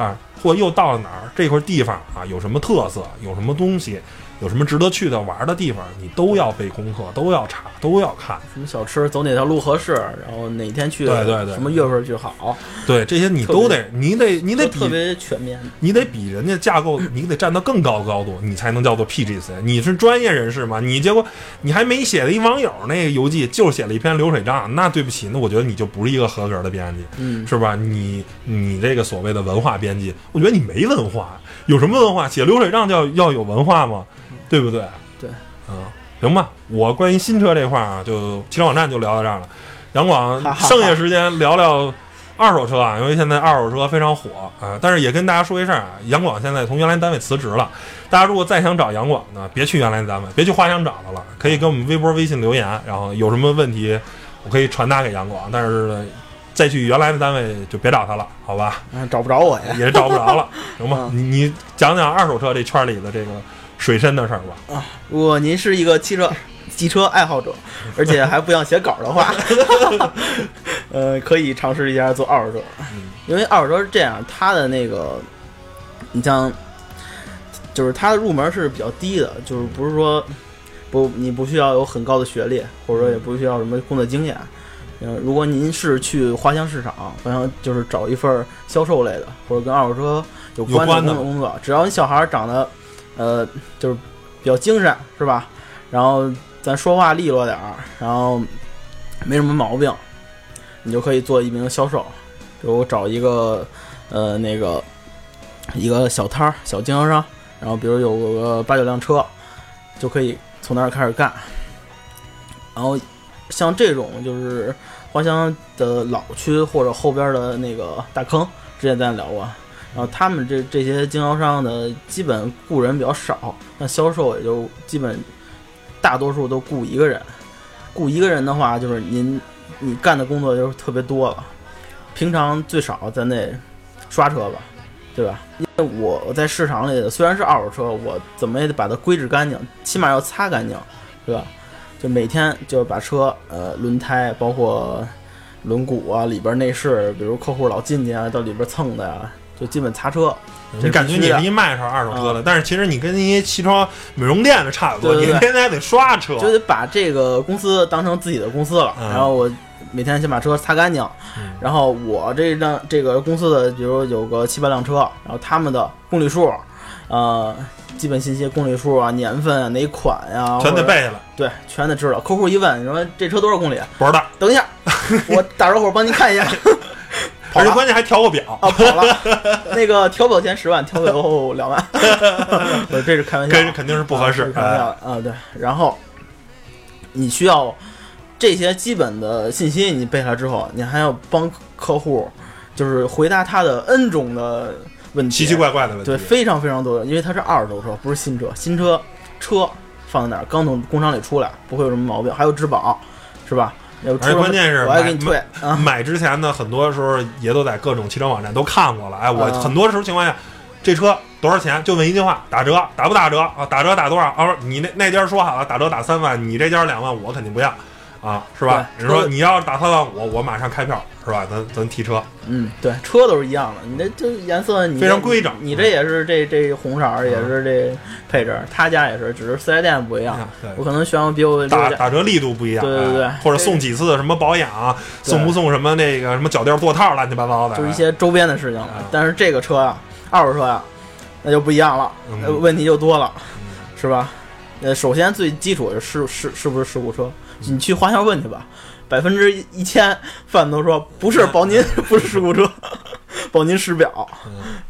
啊，或又到了哪儿？这块地方啊有什么特色？有什么东西？有什么值得去的玩的地方，你都要背功课，都要查，都要看。什么小吃走哪条路合适，然后哪天去，对对对什么月份去好，对这些你都得，你得你得都特别全面。你得比人家架构，你得站到更高高度，你才能叫做 PGC。你是专业人士嘛？你结果你还没写的一网友那个游记，就写了一篇流水账，那对不起，那我觉得你就不是一个合格的编辑，嗯，是吧？你你这个所谓的文化编辑，我觉得你没文化，有什么文化？写流水账叫要有文化吗？对不对？对，嗯，行吧。我关于新车这块儿啊，就汽车网站就聊到这儿了。杨广，剩下时间聊聊二手车啊，因为现在二手车非常火啊。但是也跟大家说一声啊，杨广现在从原来单位辞职了。大家如果再想找杨广呢，别去原来单位，别去花乡找他了，可以给我们微博、微信留言，然后有什么问题，我可以传达给杨广。但是呢，再去原来的单位就别找他了，好吧？嗯找不着我呀。也找不着了，行吧？你讲讲二手车这圈里的这个水深的事儿吧。啊如果您是一个汽车机车爱好者，而且还不想写稿的话，呃，可以尝试一下做二手车，因为二手车是这样，它的那个，你像，就是它的入门是比较低的，就是不是说不你不需要有很高的学历，或者说也不需要什么工作经验。嗯，如果您是去花乡市场，花乡就是找一份销售类的，或者跟二手车有关的工作，只要你小孩长得，呃，就是比较精神，是吧？然后咱说话利落点儿，然后没什么毛病，你就可以做一名销售。比如找一个呃那个一个小摊儿、小经销商，然后比如有个八九辆车，就可以从那儿开始干。然后像这种就是花乡的老区或者后边的那个大坑，之前咱聊过。然后他们这这些经销商的基本雇人比较少，那销售也就基本大多数都雇一个人。雇一个人的话，就是您你干的工作就是特别多了。平常最少咱得刷车吧，对吧？因为我在市场里虽然是二手车，我怎么也得把它归置干净，起码要擦干净，对吧？就每天就把车呃轮胎包括轮毂啊里边内饰，比如客户老进去啊，到里边蹭的呀、就基本擦车。你感觉你是一卖上二手车的，但是其实你跟那些汽车美容店的差不多，对对对你天天还得刷车。就得把这个公司当成自己的公司了。嗯然后我每天先把车擦干净，嗯然后我这辆这个公司的，比如有个七八辆车，然后他们的公里数，呃，基本信息、公里数啊、年份啊、哪款呀、全得，背下来，对，全得知道。客户一问，你说这车多少公里？不知道。等一下，我打着火帮您看一下。跑了。而且关键还调过表，啊，跑了，那个调表前十万，调表后两万，我这是开玩笑，跟肯定是不合适。啊开玩笑。的啊，对。然后你需要这些基本的信息你背下来之后，你还要帮客户就是回答他的 N 种的问题，奇奇怪怪的问题。对，非常非常多的，因为它是二手车，不是新车，新车车放在哪儿，刚从工厂里出来，不会有什么毛病，还有质保，是吧？而且关键是买我还给你退啊，买之前呢，很多时候也都在各种汽车网站都看过了。哎，我啊很多时候情况下，这车多少钱？就问一句话：打折打不打折啊？打折打多少？啊，你那那家说好了打折打三万，你这家两万，我肯定不要啊，是吧？你说你要是打三万五，我马上开票，是吧？咱咱提车，嗯，对，车都是一样的，你这这颜色你非常规整你这也是这这红色儿，也是这配置，他家也是，只是四 S 店不一样。我可能选我比我打打折力度不一样，对对对哎或者送几次什么保养，送不送什么那个什么脚垫座套，乱七八糟的，就是一些周边的事情。但是这个车呀，二手车呀，那就不一样了，问题就多了，是吧？呃，首先最基础是是是不是事故车？你去花乡问去吧，百分之一千贩子都说不是，保您 不是事故车，保您实表。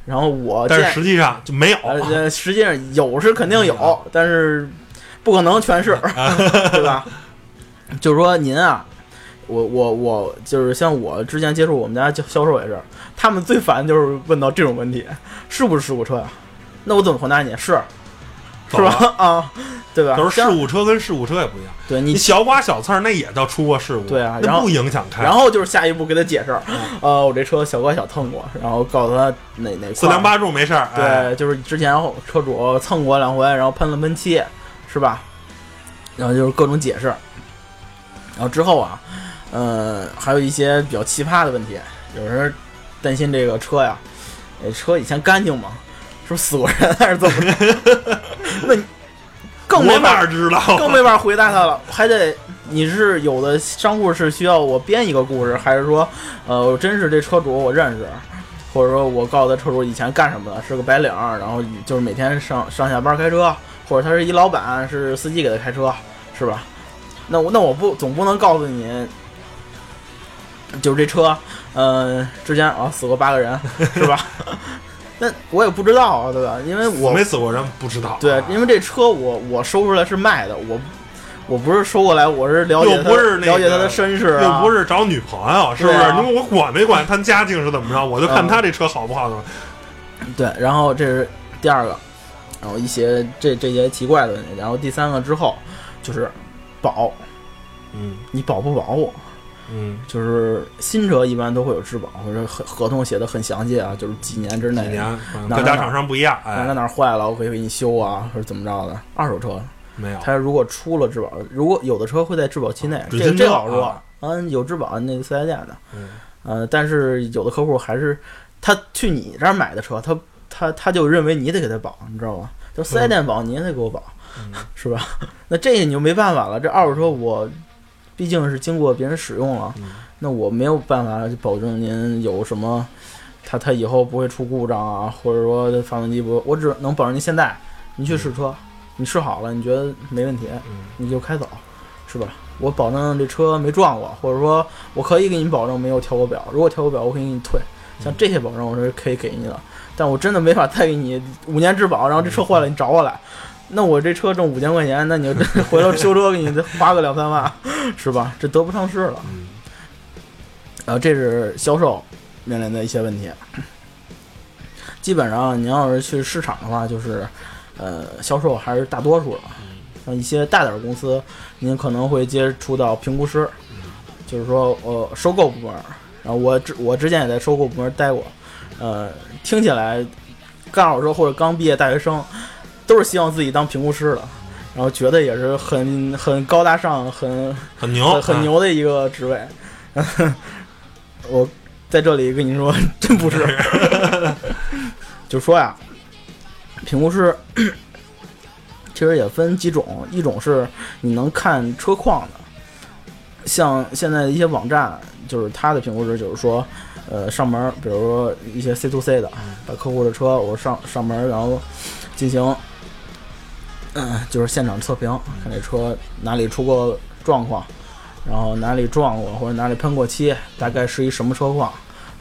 然后我但是实际上就没有。呃，实际上有是肯定嗯有，但是不可能全是，对吧？就是说您啊，我我我就是像我之前接触我们家销销售也是，他们最烦就是问到这种问题，是不是事故车呀、那我怎么回答你？是，是吧？啊，对吧？都是事故车跟事故车也不一样，对你你小刮小蹭儿那也叫出过事故，对啊然后那不影响开。然后就是下一步给他解释，呃，我这车小刮小蹭过，然后告诉他哪哪四梁八柱没事儿，哎对，就是之前车主蹭过两回，然后喷了喷漆，是吧？然后就是各种解释。然后之后啊，呃，还有一些比较奇葩的问题，有人担心这个车呀，呃，车以前干净吗？是不是死过人还是怎么着？那你更没法知道？更没法回答他了，还得你是有的商户是需要我编一个故事，还是说，呃，我真是这车主我认识，或者说我告诉他车主以前干什么的，是个白领，然后就是每天上上下班开车，或者他是一老板，是司机给他开车，是吧？那我那我不总不能告诉你，就是这车，呃，之前啊死过八个人，是吧？那我也不知道啊，对吧？因为我我没死过人，不知道。对，因为这车我我收出来是卖的，我我不是收过来，我是了解又他不是那个了解他的身世、啊，又不是找女朋友，是不是？因为我管没管他家境是怎么着，我就看嗯他这车好不好的。对。然后这是第二个，然后一些这这些奇怪的问题，然后第三个之后就是保，嗯你保不保我？嗯，就是新车一般都会有质保，或者合合同写的很详细啊，就是几年之内，几年，各家厂商不一样。哪哪哎，哪儿坏了，我可以给你修啊，或者怎么着的。二手车没有。它如果出了质保，如果有的车会在质保期内，这这好说啊，嗯，有质保那个四 S 店的，嗯呃，但是有的客户还是他去你这儿买的车，他他他就认为你得给他保，你知道吗？就四 S 店保，你也得给我保，嗯是吧？那这个你就没办法了，这二手车我毕竟是经过别人使用了，嗯那我没有办法保证您有什么。它它以后不会出故障啊，或者说发动机不，我只能保证您现在您去试车，你试好了，你觉得没问题，嗯你就开走，是吧？我保证这车没撞过，或者说我可以给你保证没有调过表。如果调过表，我可以给你退。像这些保证我是可以给你的，但我真的没法再给你五年质保，然后这车坏了你找我来，那我这车挣五千块钱，那你就回头修车给你花个两三万，是吧？这得不偿失了。嗯然后这是销售面临的一些问题。基本上，您要是去市场的话，就是，呃，销售还是大多数的。像一些大点儿公司，您可能会接触到评估师，就是说，呃，收购部门儿。然后我之我之前也在收购部门待过，呃，听起来，干二手车或者刚毕业大学生，都是希望自己当评估师的，然后觉得也是很很高大上、很很牛，很。牛的一个职位。我在这里跟你说，真不是。就说呀，评估师 其实也分几种，一种是你能看车况的，像现在的一些网站，就是它的评估师就是说，呃，上门，比如说一些 C to C 的，把客户的车我上上门，然后进行，嗯、就是现场测评，看这车哪里出过状况，然后哪里撞过或者哪里喷过漆，大概是一什么车况，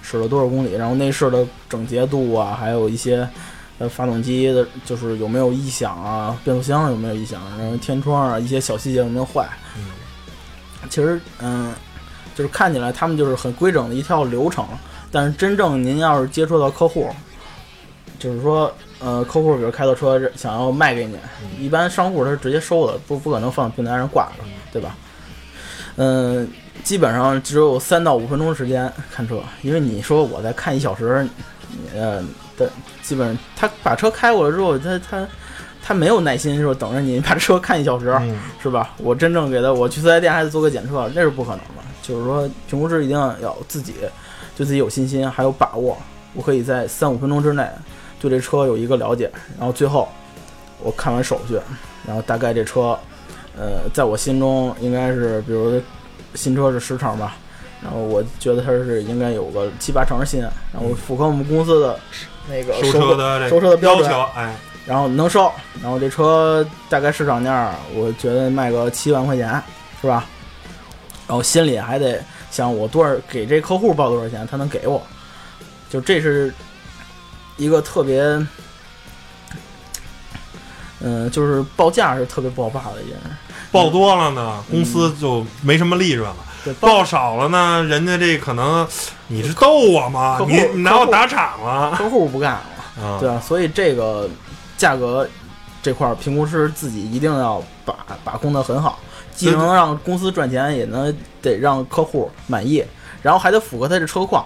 驶了多少公里，然后内饰的整洁度啊，还有一些呃发动机的，就是有没有异响啊，变速箱有没有异响，然后天窗啊一些小细节有没有坏。嗯其实嗯，就是看起来他们就是很规整的一套流程，但是真正您要是接触到客户，就是说呃客户比如开到车想要卖给你，一般商户他是直接收的，不不可能放平台上挂着，对吧？嗯，基本上只有三到五分钟时间看车，因为你说我在看一小时，呃的基本上他把车开过来之后，他他他没有耐心说等着你把车看一小时，嗯是吧？我真正给他，我去四 S 店还得做个检测，那是不可能的。就是说，评估师一定要自己对自己有信心，还有把握。我可以在三五分钟之内对这车有一个了解，然后最后我看完手续，然后大概这车，呃，在我心中应该是，比如新车是十成吧，然后我觉得它是应该有个七八成新，然后符合我们公司的那个收收车的收车的标准，哎，然后能收，然后这车大概市场价，我觉得卖个七万块钱，是吧？然后心里还得想我多少给这客户报多少钱，他能给我，就这是一个特别，嗯、就是报价是特别不好报的一件事。报多了呢，公司就没什么利润了；对，报少了呢，人家这可能你是逗我吗你你拿我打场了客户不干了。啊？对啊，所以这个价格这块儿，评估师自己一定要把把控的很好，既能让公司赚钱，也能得让客户满意，然后还得符合他这车况。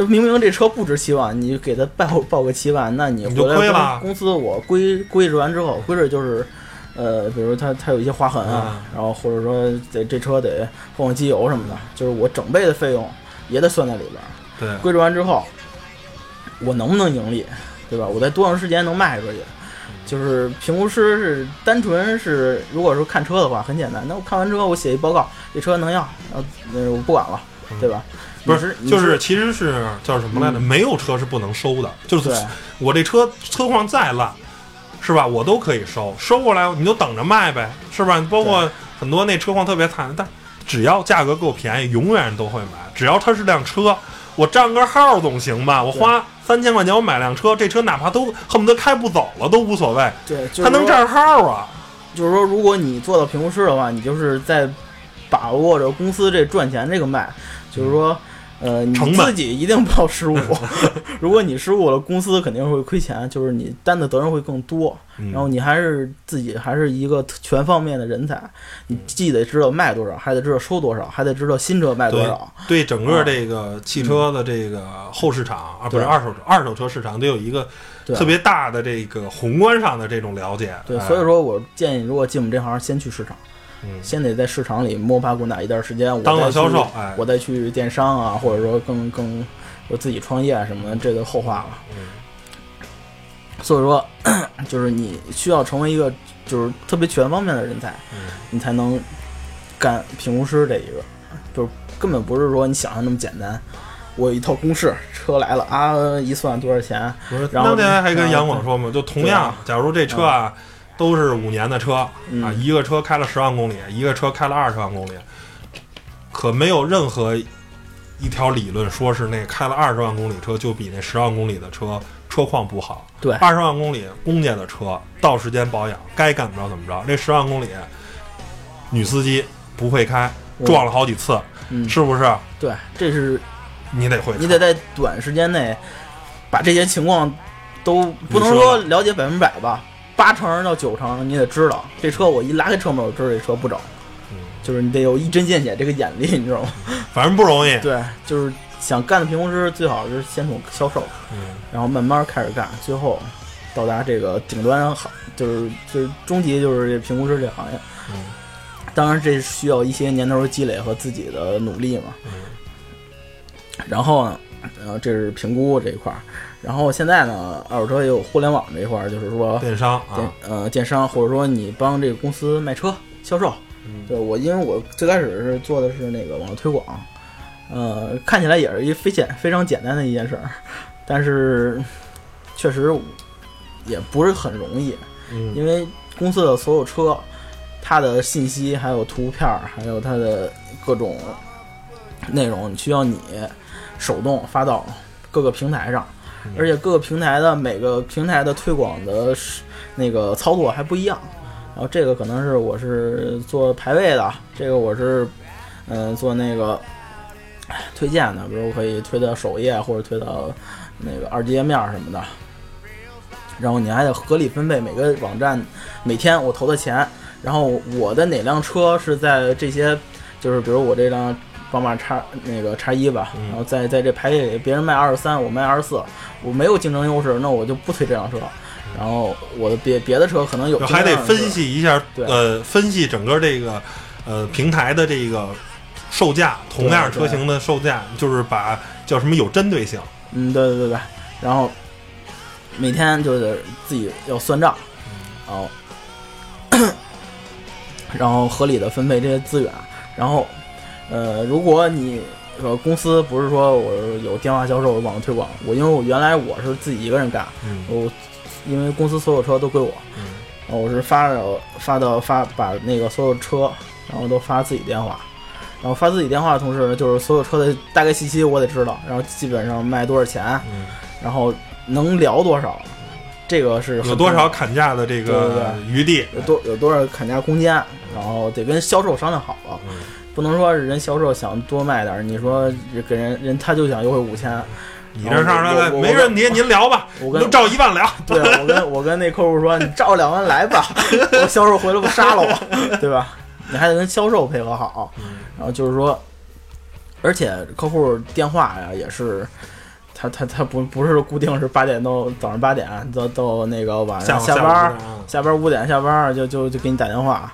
就明明这车不值七万，你给他报报个七万，那你回来公亏了公司我归归置完之后，归置就是，呃，比如他他有一些划痕啊，啊然后或者说这这车得换换机油什么的，就是我整备的费用也得算在里边儿。对，归置完之后，我能不能盈利，对吧？我在多长时间能卖出去？就是评估师是单纯是，如果说看车的话，很简单。那我看完车，我写一报告，这车能要，然后呃我不管了，对吧？不是，就是其实是叫什么来着？嗯没有车是不能收的，就是我这车车况再烂，是吧？我都可以收，收过来你就等着卖呗，是吧？包括很多那车况特别惨，但只要价格够便宜，永远都会买。只要它是辆车，我占个号总行吧？我花三千块钱我买辆车，这车哪怕都恨不得开不走了都无所谓，对，它能占号啊。就是说，如果你做到评估师的话，你就是在把握着公司这赚钱这个脉，就是说，呃，你自己一定不要失误。如果你失误了，公司肯定会亏钱，就是你担的责任会更多。嗯然后你还是自己还是一个全方面的人才，你既得知道卖多少，还得知道收多少，还得知道新车卖多少。对整个这个汽车的这个后市场啊，不是二手车二手车市场，得有一个特别大的这个宏观上的这种了解。对，哎所以说我建议，如果进我们这行，先去市场，嗯。先得在市场里摸爬滚打一段时间，我当了销售哎。我再去电商啊，或者说更更我自己创业啊什么的，这个后话了。嗯。所以说，就是你需要成为一个就是特别全方面的人才，嗯。你才能干评估师这一个，就是根本不是说你想象那么简单。我有一套公式，车来了啊，一算多少钱？然后当年还跟杨广说嘛，就同样，假如这车啊都是五年的车啊，嗯一个车开了十万公里，一个车开了二十万公里，可没有任何一条理论说是那开了二十万公里车就比那十万公里的车车况不好。对二十万公里公家的车到时间保养，该怎么着怎么着。那十万公里女司机不会开，撞了好几次，嗯，是不是？对，这是你得会，你得在短时间内把这些情况都不能说说了解百分百吧，八成到九成你得知道。这车我一拉开车门，我知道这车不整，嗯就是你得有一针见血这个眼力，你知道吗？反正不容易。对，就是想干的评估师，最好是先从销售，嗯然后慢慢开始干，最后到达这个顶端行，就是就是终极就是这评估师这行业。嗯当然，这需要一些年头的积累和自己的努力嘛。嗯然后呢，然后，这是评估这一块儿。然后现在呢，二手车也有互联网这一块儿，就是说电商电啊，呃电商，或者说你帮这个公司卖车销售。嗯。对我，因为我最开始是做的是那个网络推广，呃，看起来也是一非简非常简单的一件事儿，但是确实也不是很容易，嗯。因为公司的所有车，它的信息还有图片儿，还有它的各种内容，需要你手动发到各个平台上，嗯而且各个平台的每个平台的推广的那个操作还不一样。然后这个可能是我是做排位的，这个我是嗯、做那个推荐的，比如我可以推到首页或者推到那个二级页面什么的。然后你还得合理分配每个网站每天我投的钱，然后我的哪辆车是在这些，就是比如我这辆宝马叉那个叉一吧，嗯然后在在这排列里，别人卖二十三，我卖二十四，我没有竞争优势，那我就不推这辆车。然后我的别别的车可能有还得分析一下，呃，分析整个这个呃平台的这个售价，同样车型的售价，就是把叫什么有针对性。嗯，对对对对，然后每天就得自己要算账，然后 然后合理的分配这些资源，然后呃，如果你呃公司不是说我有电话销售、网络推广，我因为我原来我是自己一个人干，嗯我因为公司所有车都归我，嗯我是发了发到发把那个所有车，然后都发自己电话，然后发自己电话的同时呢，就是所有车的大概信息我得知道，然后基本上卖多少钱，嗯，然后能聊多少，这个是很有多少砍价的这个余地？有多有多少砍价空间，然后得跟销售商量好了，嗯不能说人销售想多卖点儿，你说给人人他就想优惠五千，你这上来我我没问题，您聊吧，我跟都照一万聊。对我跟我跟那客户说，你照两万来吧，我销售回来不杀了我，对吧？你还得跟销售配合好，然后就是说，而且客户电话呀也是，他他他不不是固定是八点到早上八点到到那个晚上下班下班五点下班就就就给你打电话，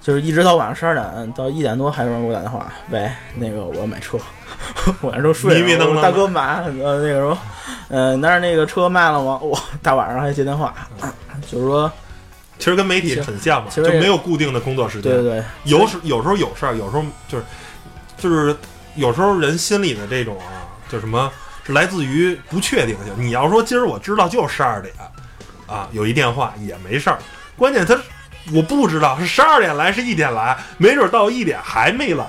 就是一直到晚上十二点到一点多还有人给我打电话，喂，那个我要买车，晚上都睡了，迷迷瞪瞪大哥买，呃那个什么，呃那是那个车卖了吗？我大晚上还接电话，就是说，其实跟媒体很像嘛，就没有固定的工作时间。对对对，有时有时候有事儿，有时候就是就是有时候人心里的这种啊，就什么是来自于不确定性。你要说今儿我知道就十二点啊，有一电话也没事儿，关键他我不知道是十二点来是一点来，没准到一点还没来，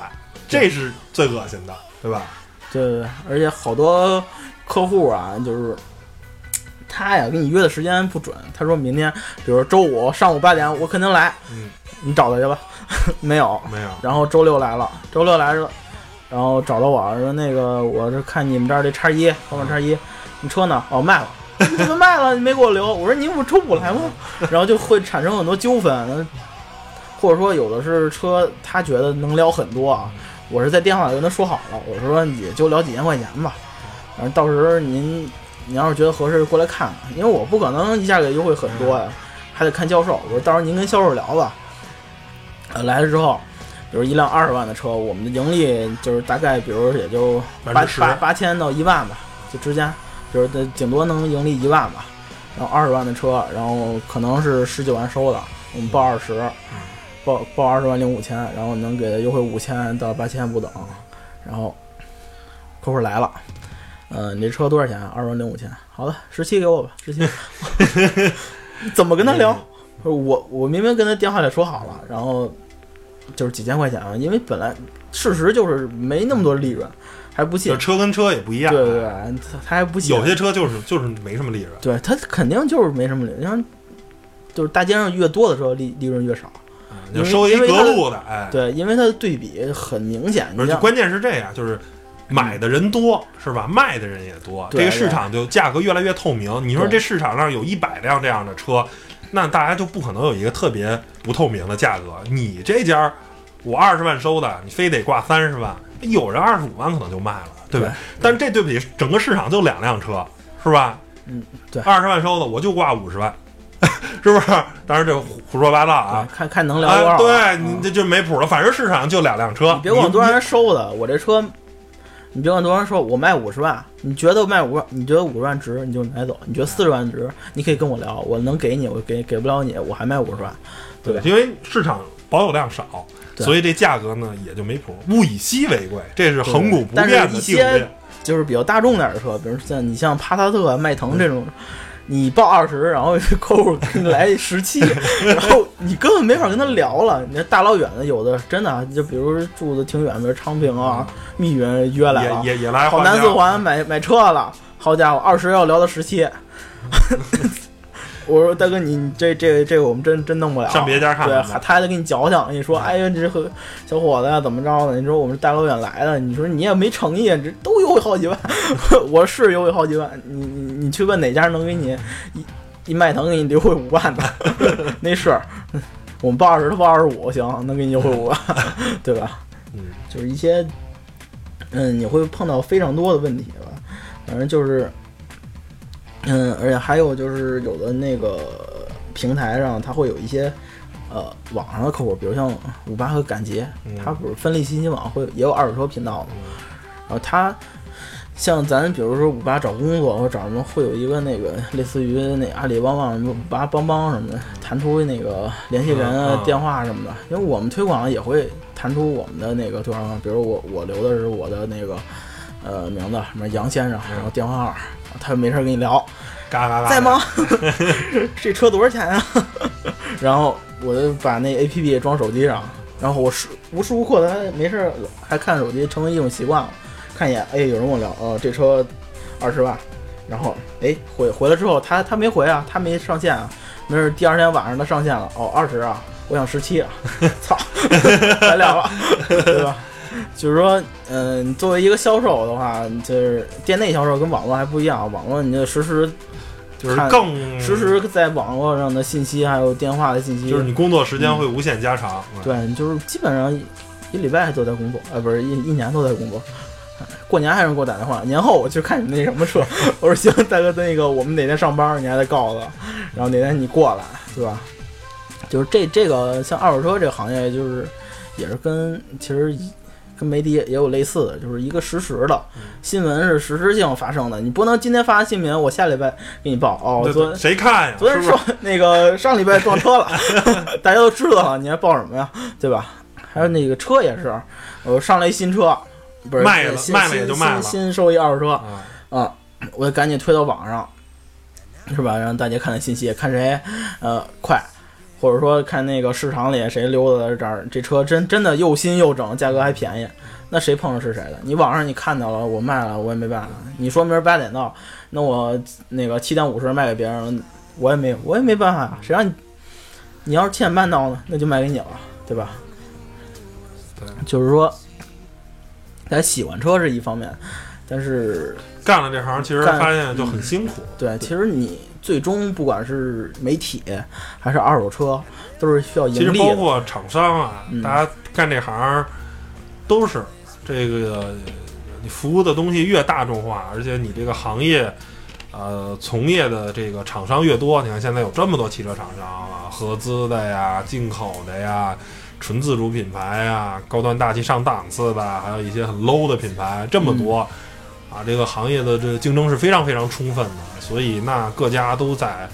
这是最恶心的，对吧？对对对，而且好多客户啊，就是他呀跟你约的时间不准，他说明天，比如周五上午八点我肯定来，嗯，你找他去吧，没有，没有，然后周六来了，周六来了，然后找到我说那个我是看你们这儿这叉一宝马叉一，你车呢？哦卖了。你怎么卖了？你没给我留？我说你不周五来吗？然后就会产生很多纠纷，或者说有的是车，他觉得能聊很多啊。我是在电话里跟他说好了，我说也就聊几千块钱吧，然后到时候您您要是觉得合适过来看看，因为我不可能一下给优惠很多呀，还得看销售。我说到时候您跟销售聊吧。呃，来了之后，比如一辆二十万的车，我们的盈利就是大概，比如也就八八八千到一万吧，就之间，比如顶多能盈利一万吧。然后二十万的车，然后可能是十九万收的，我们报二十，报报二十万零五千，然后能给他优惠五千到八千不等。然后客户来了，嗯、你这车多少钱？二十万零五千。好的，十七给我吧，十七。怎么跟他聊？我我明明跟他电话里说好了，然后就是几千块钱啊，因为本来事实就是没那么多利润，还不信。车跟车也不一样，对对对，他他还不信。有些车就是就是没什么利润，对他肯定就是没什么利润，像就是大街上越多的车利利润越少。你就收一隔路的，哎，对，因为它的对比很明显。关键是这样，就是买的人多，是吧？卖的人也多，这个市场就价格越来越透明。你说这市场上有一百辆这样的车，那大家就不可能有一个特别不透明的价格。你这家儿我二十万收的，你非得挂三十万，有人二十五万可能就卖了，对吧？对但这对不起，整个市场就两辆车，是吧？嗯，对二十万收的我就挂五十万，是不是？当然这胡胡说八道啊。看看能聊多少啊，啊。对嗯你这就没谱了。反正市场就两辆车，你别管我多少人收的，我这车，你别管多少人收，我卖五十万，你觉得卖五万，你觉得五十万值，你就买走；你觉得四十万值，你可以跟我聊，我能给你，我给给不了你，我还卖五十万，对吧？因为市场保有量少，对所以这价格呢也就没谱。物以稀为贵，这是恒古不但是变的一些定律。就是比较大众点的车，比如像你像帕萨特、迈腾这种，你报二十，然后客户给你来十七，然后你根本没法跟他聊了。你这大老远的，有的真的啊就比如住的挺远，比如昌平啊、密云约来了，也也也来跑南四环买买车了，好家伙，二十要聊到十七。我说大哥，你你这这这个我们真真弄不了，上别家看对，他还得给你矫情，你说哎呀，你这和小伙子呀，怎么着的？你说我们是大老远来的，你说你也没诚意，这都优惠好几万，我是优惠好几万，你你你去问哪家能给你一一迈腾给你优惠五万的？那是，我们报二十，他报二十五，行，能给你优惠五万，对吧？嗯，就是一些，嗯，你会碰到非常多的问题吧，反正就是，嗯，而且还有就是有的那个平台上，它会有一些呃网上的客户，比如像五八和赶捷，嗯它不是分立信息网会也有二手车频道嘛，然后它。像咱比如说五八找工作或者找什么，会有一个那个类似于那阿里旺旺、什么五八帮帮什么的，弹出那个联系人电话什么的。因为我们推广也会弹出我们的那个对话框，比如我我留的是我的那个呃名字，什么杨先生，然后电话号，他没事跟你聊，嘎嘎嘎，在？吗？这车多少钱啊？然后我就把那 A P P 装手机上，然后我是无时无刻的还没事还看手机，成为一种习惯了。看一眼，哎，有人跟我聊，哦，这车二十万，然后哎回回来之后，他他没回啊，他没上线啊，没事，第二天晚上他上线了，哦，二十啊，我想十七啊，操，咱俩吧，对吧？就是说，嗯、作为一个销售的话，就是店内销售跟网络还不一样，网络你就实时就是更实时在网络上的信息，还有电话的信息，就是你工作时间会无限加长。嗯，对，就是基本上一一礼拜都在工作，啊，不是一一年都在工作。过年还有人给我打电话，年后我去看你那什么车，我说行，大哥，那个我们哪天上班，你还得告诉我，然后哪天你过来，对吧？就是这这个像二手车这个行业，就是也是跟其实跟媒体也有类似的，就是一个实时的新闻是实时性发生的，你不能今天发新闻，我下礼拜给你报哦，那昨谁看呀？昨天说 那个上礼拜撞车了，大家都知道了，你还报什么呀？对吧？还有那个车也是，我上了一新车，不是卖了新卖了也就卖了新新收一二手车啊，啊，我就赶紧推到网上，是吧？让大家看看信息，看谁呃快，或者说看那个市场里谁溜达在这儿，这车真真的又新又整，价格还便宜，那谁碰上是谁的？你网上你看到了，我卖了，我也没办法。你说明儿八点到，那我那个七点五十卖给别人，我也没 我也没办法呀。谁让你你要是七点半到呢，那就卖给你了，对吧？对，就是说，大家喜欢车是一方面，但是干了这行，其实干发现就很辛苦。对，其实你最终不管是媒体还是二手车，都是需要盈利的。包括厂商啊，大家干这行都是这个，你服务的东西越大众化，而且你这个行业。呃，从业的这个厂商越多，你看现在有这么多汽车厂商啊，合资的呀、进口的呀、纯自主品牌呀、高端大气上档次的，还有一些很 low 的品牌，这么多、啊，这个行业的这个竞争是非常非常充分的，所以那各家都在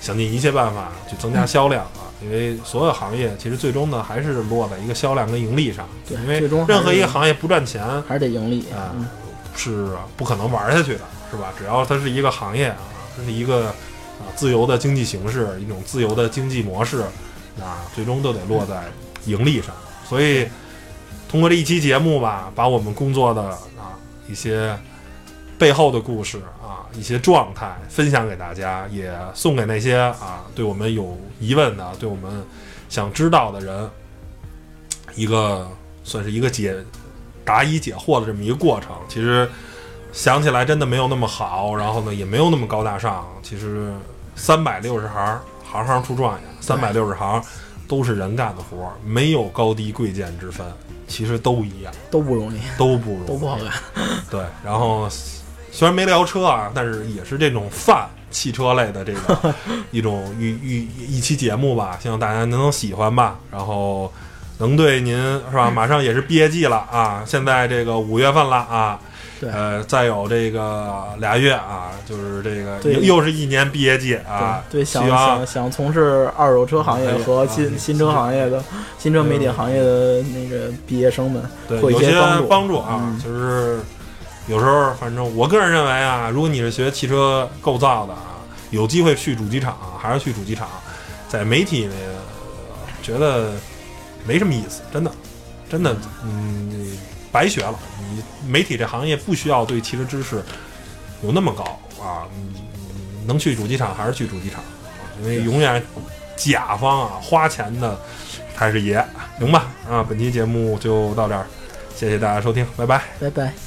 想尽一切办法去增加销量啊，因为所有行业其实最终呢还是落在一个销量跟盈利上，对因为任何一个行业不赚钱还是得盈利。啊嗯，是不可能玩下去的，是吧？只要它是一个行业啊，它是一个啊自由的经济形式，一种自由的经济模式，啊，最终都得落在盈利上。所以通过这一期节目吧，把我们工作的啊一些背后的故事啊一些状态分享给大家，也送给那些啊对我们有疑问的、对我们想知道的人，一个算是一个解答疑解惑的这么一个过程。其实想起来真的没有那么好，然后呢也没有那么高大上。其实三百六十行，行行出状元，三百六十行都是人干的活儿，没有高低贵贱之分，其实都一样，都不容易，都不容易，都不好干。对，然后虽然没聊车啊，但是也是这种泛汽车类的这个 一种一一一期节目吧，希望大家能喜欢吧。然后能对您是吧？马上也是毕业季了啊，现在这个五月份了啊。对呃，再有这个俩月啊，就是这个又又是一年毕业季啊。对，想想想从事二手车行业和啊新新车行业的新车媒体行业的那个毕业生们，对，有些帮助帮助啊，嗯就是有时候反正我个人认为啊，如果你是学汽车构造的啊，有机会去主机厂还是去主机厂，在媒体呢，觉得没什么意思，真的，真的，嗯，白学了。你媒体这行业不需要对汽车知识有那么高啊，能去主机厂还是去主机厂，因为永远甲方啊花钱的才是爷，行吧？啊，本期节目就到这儿，谢谢大家收听，拜拜。拜拜。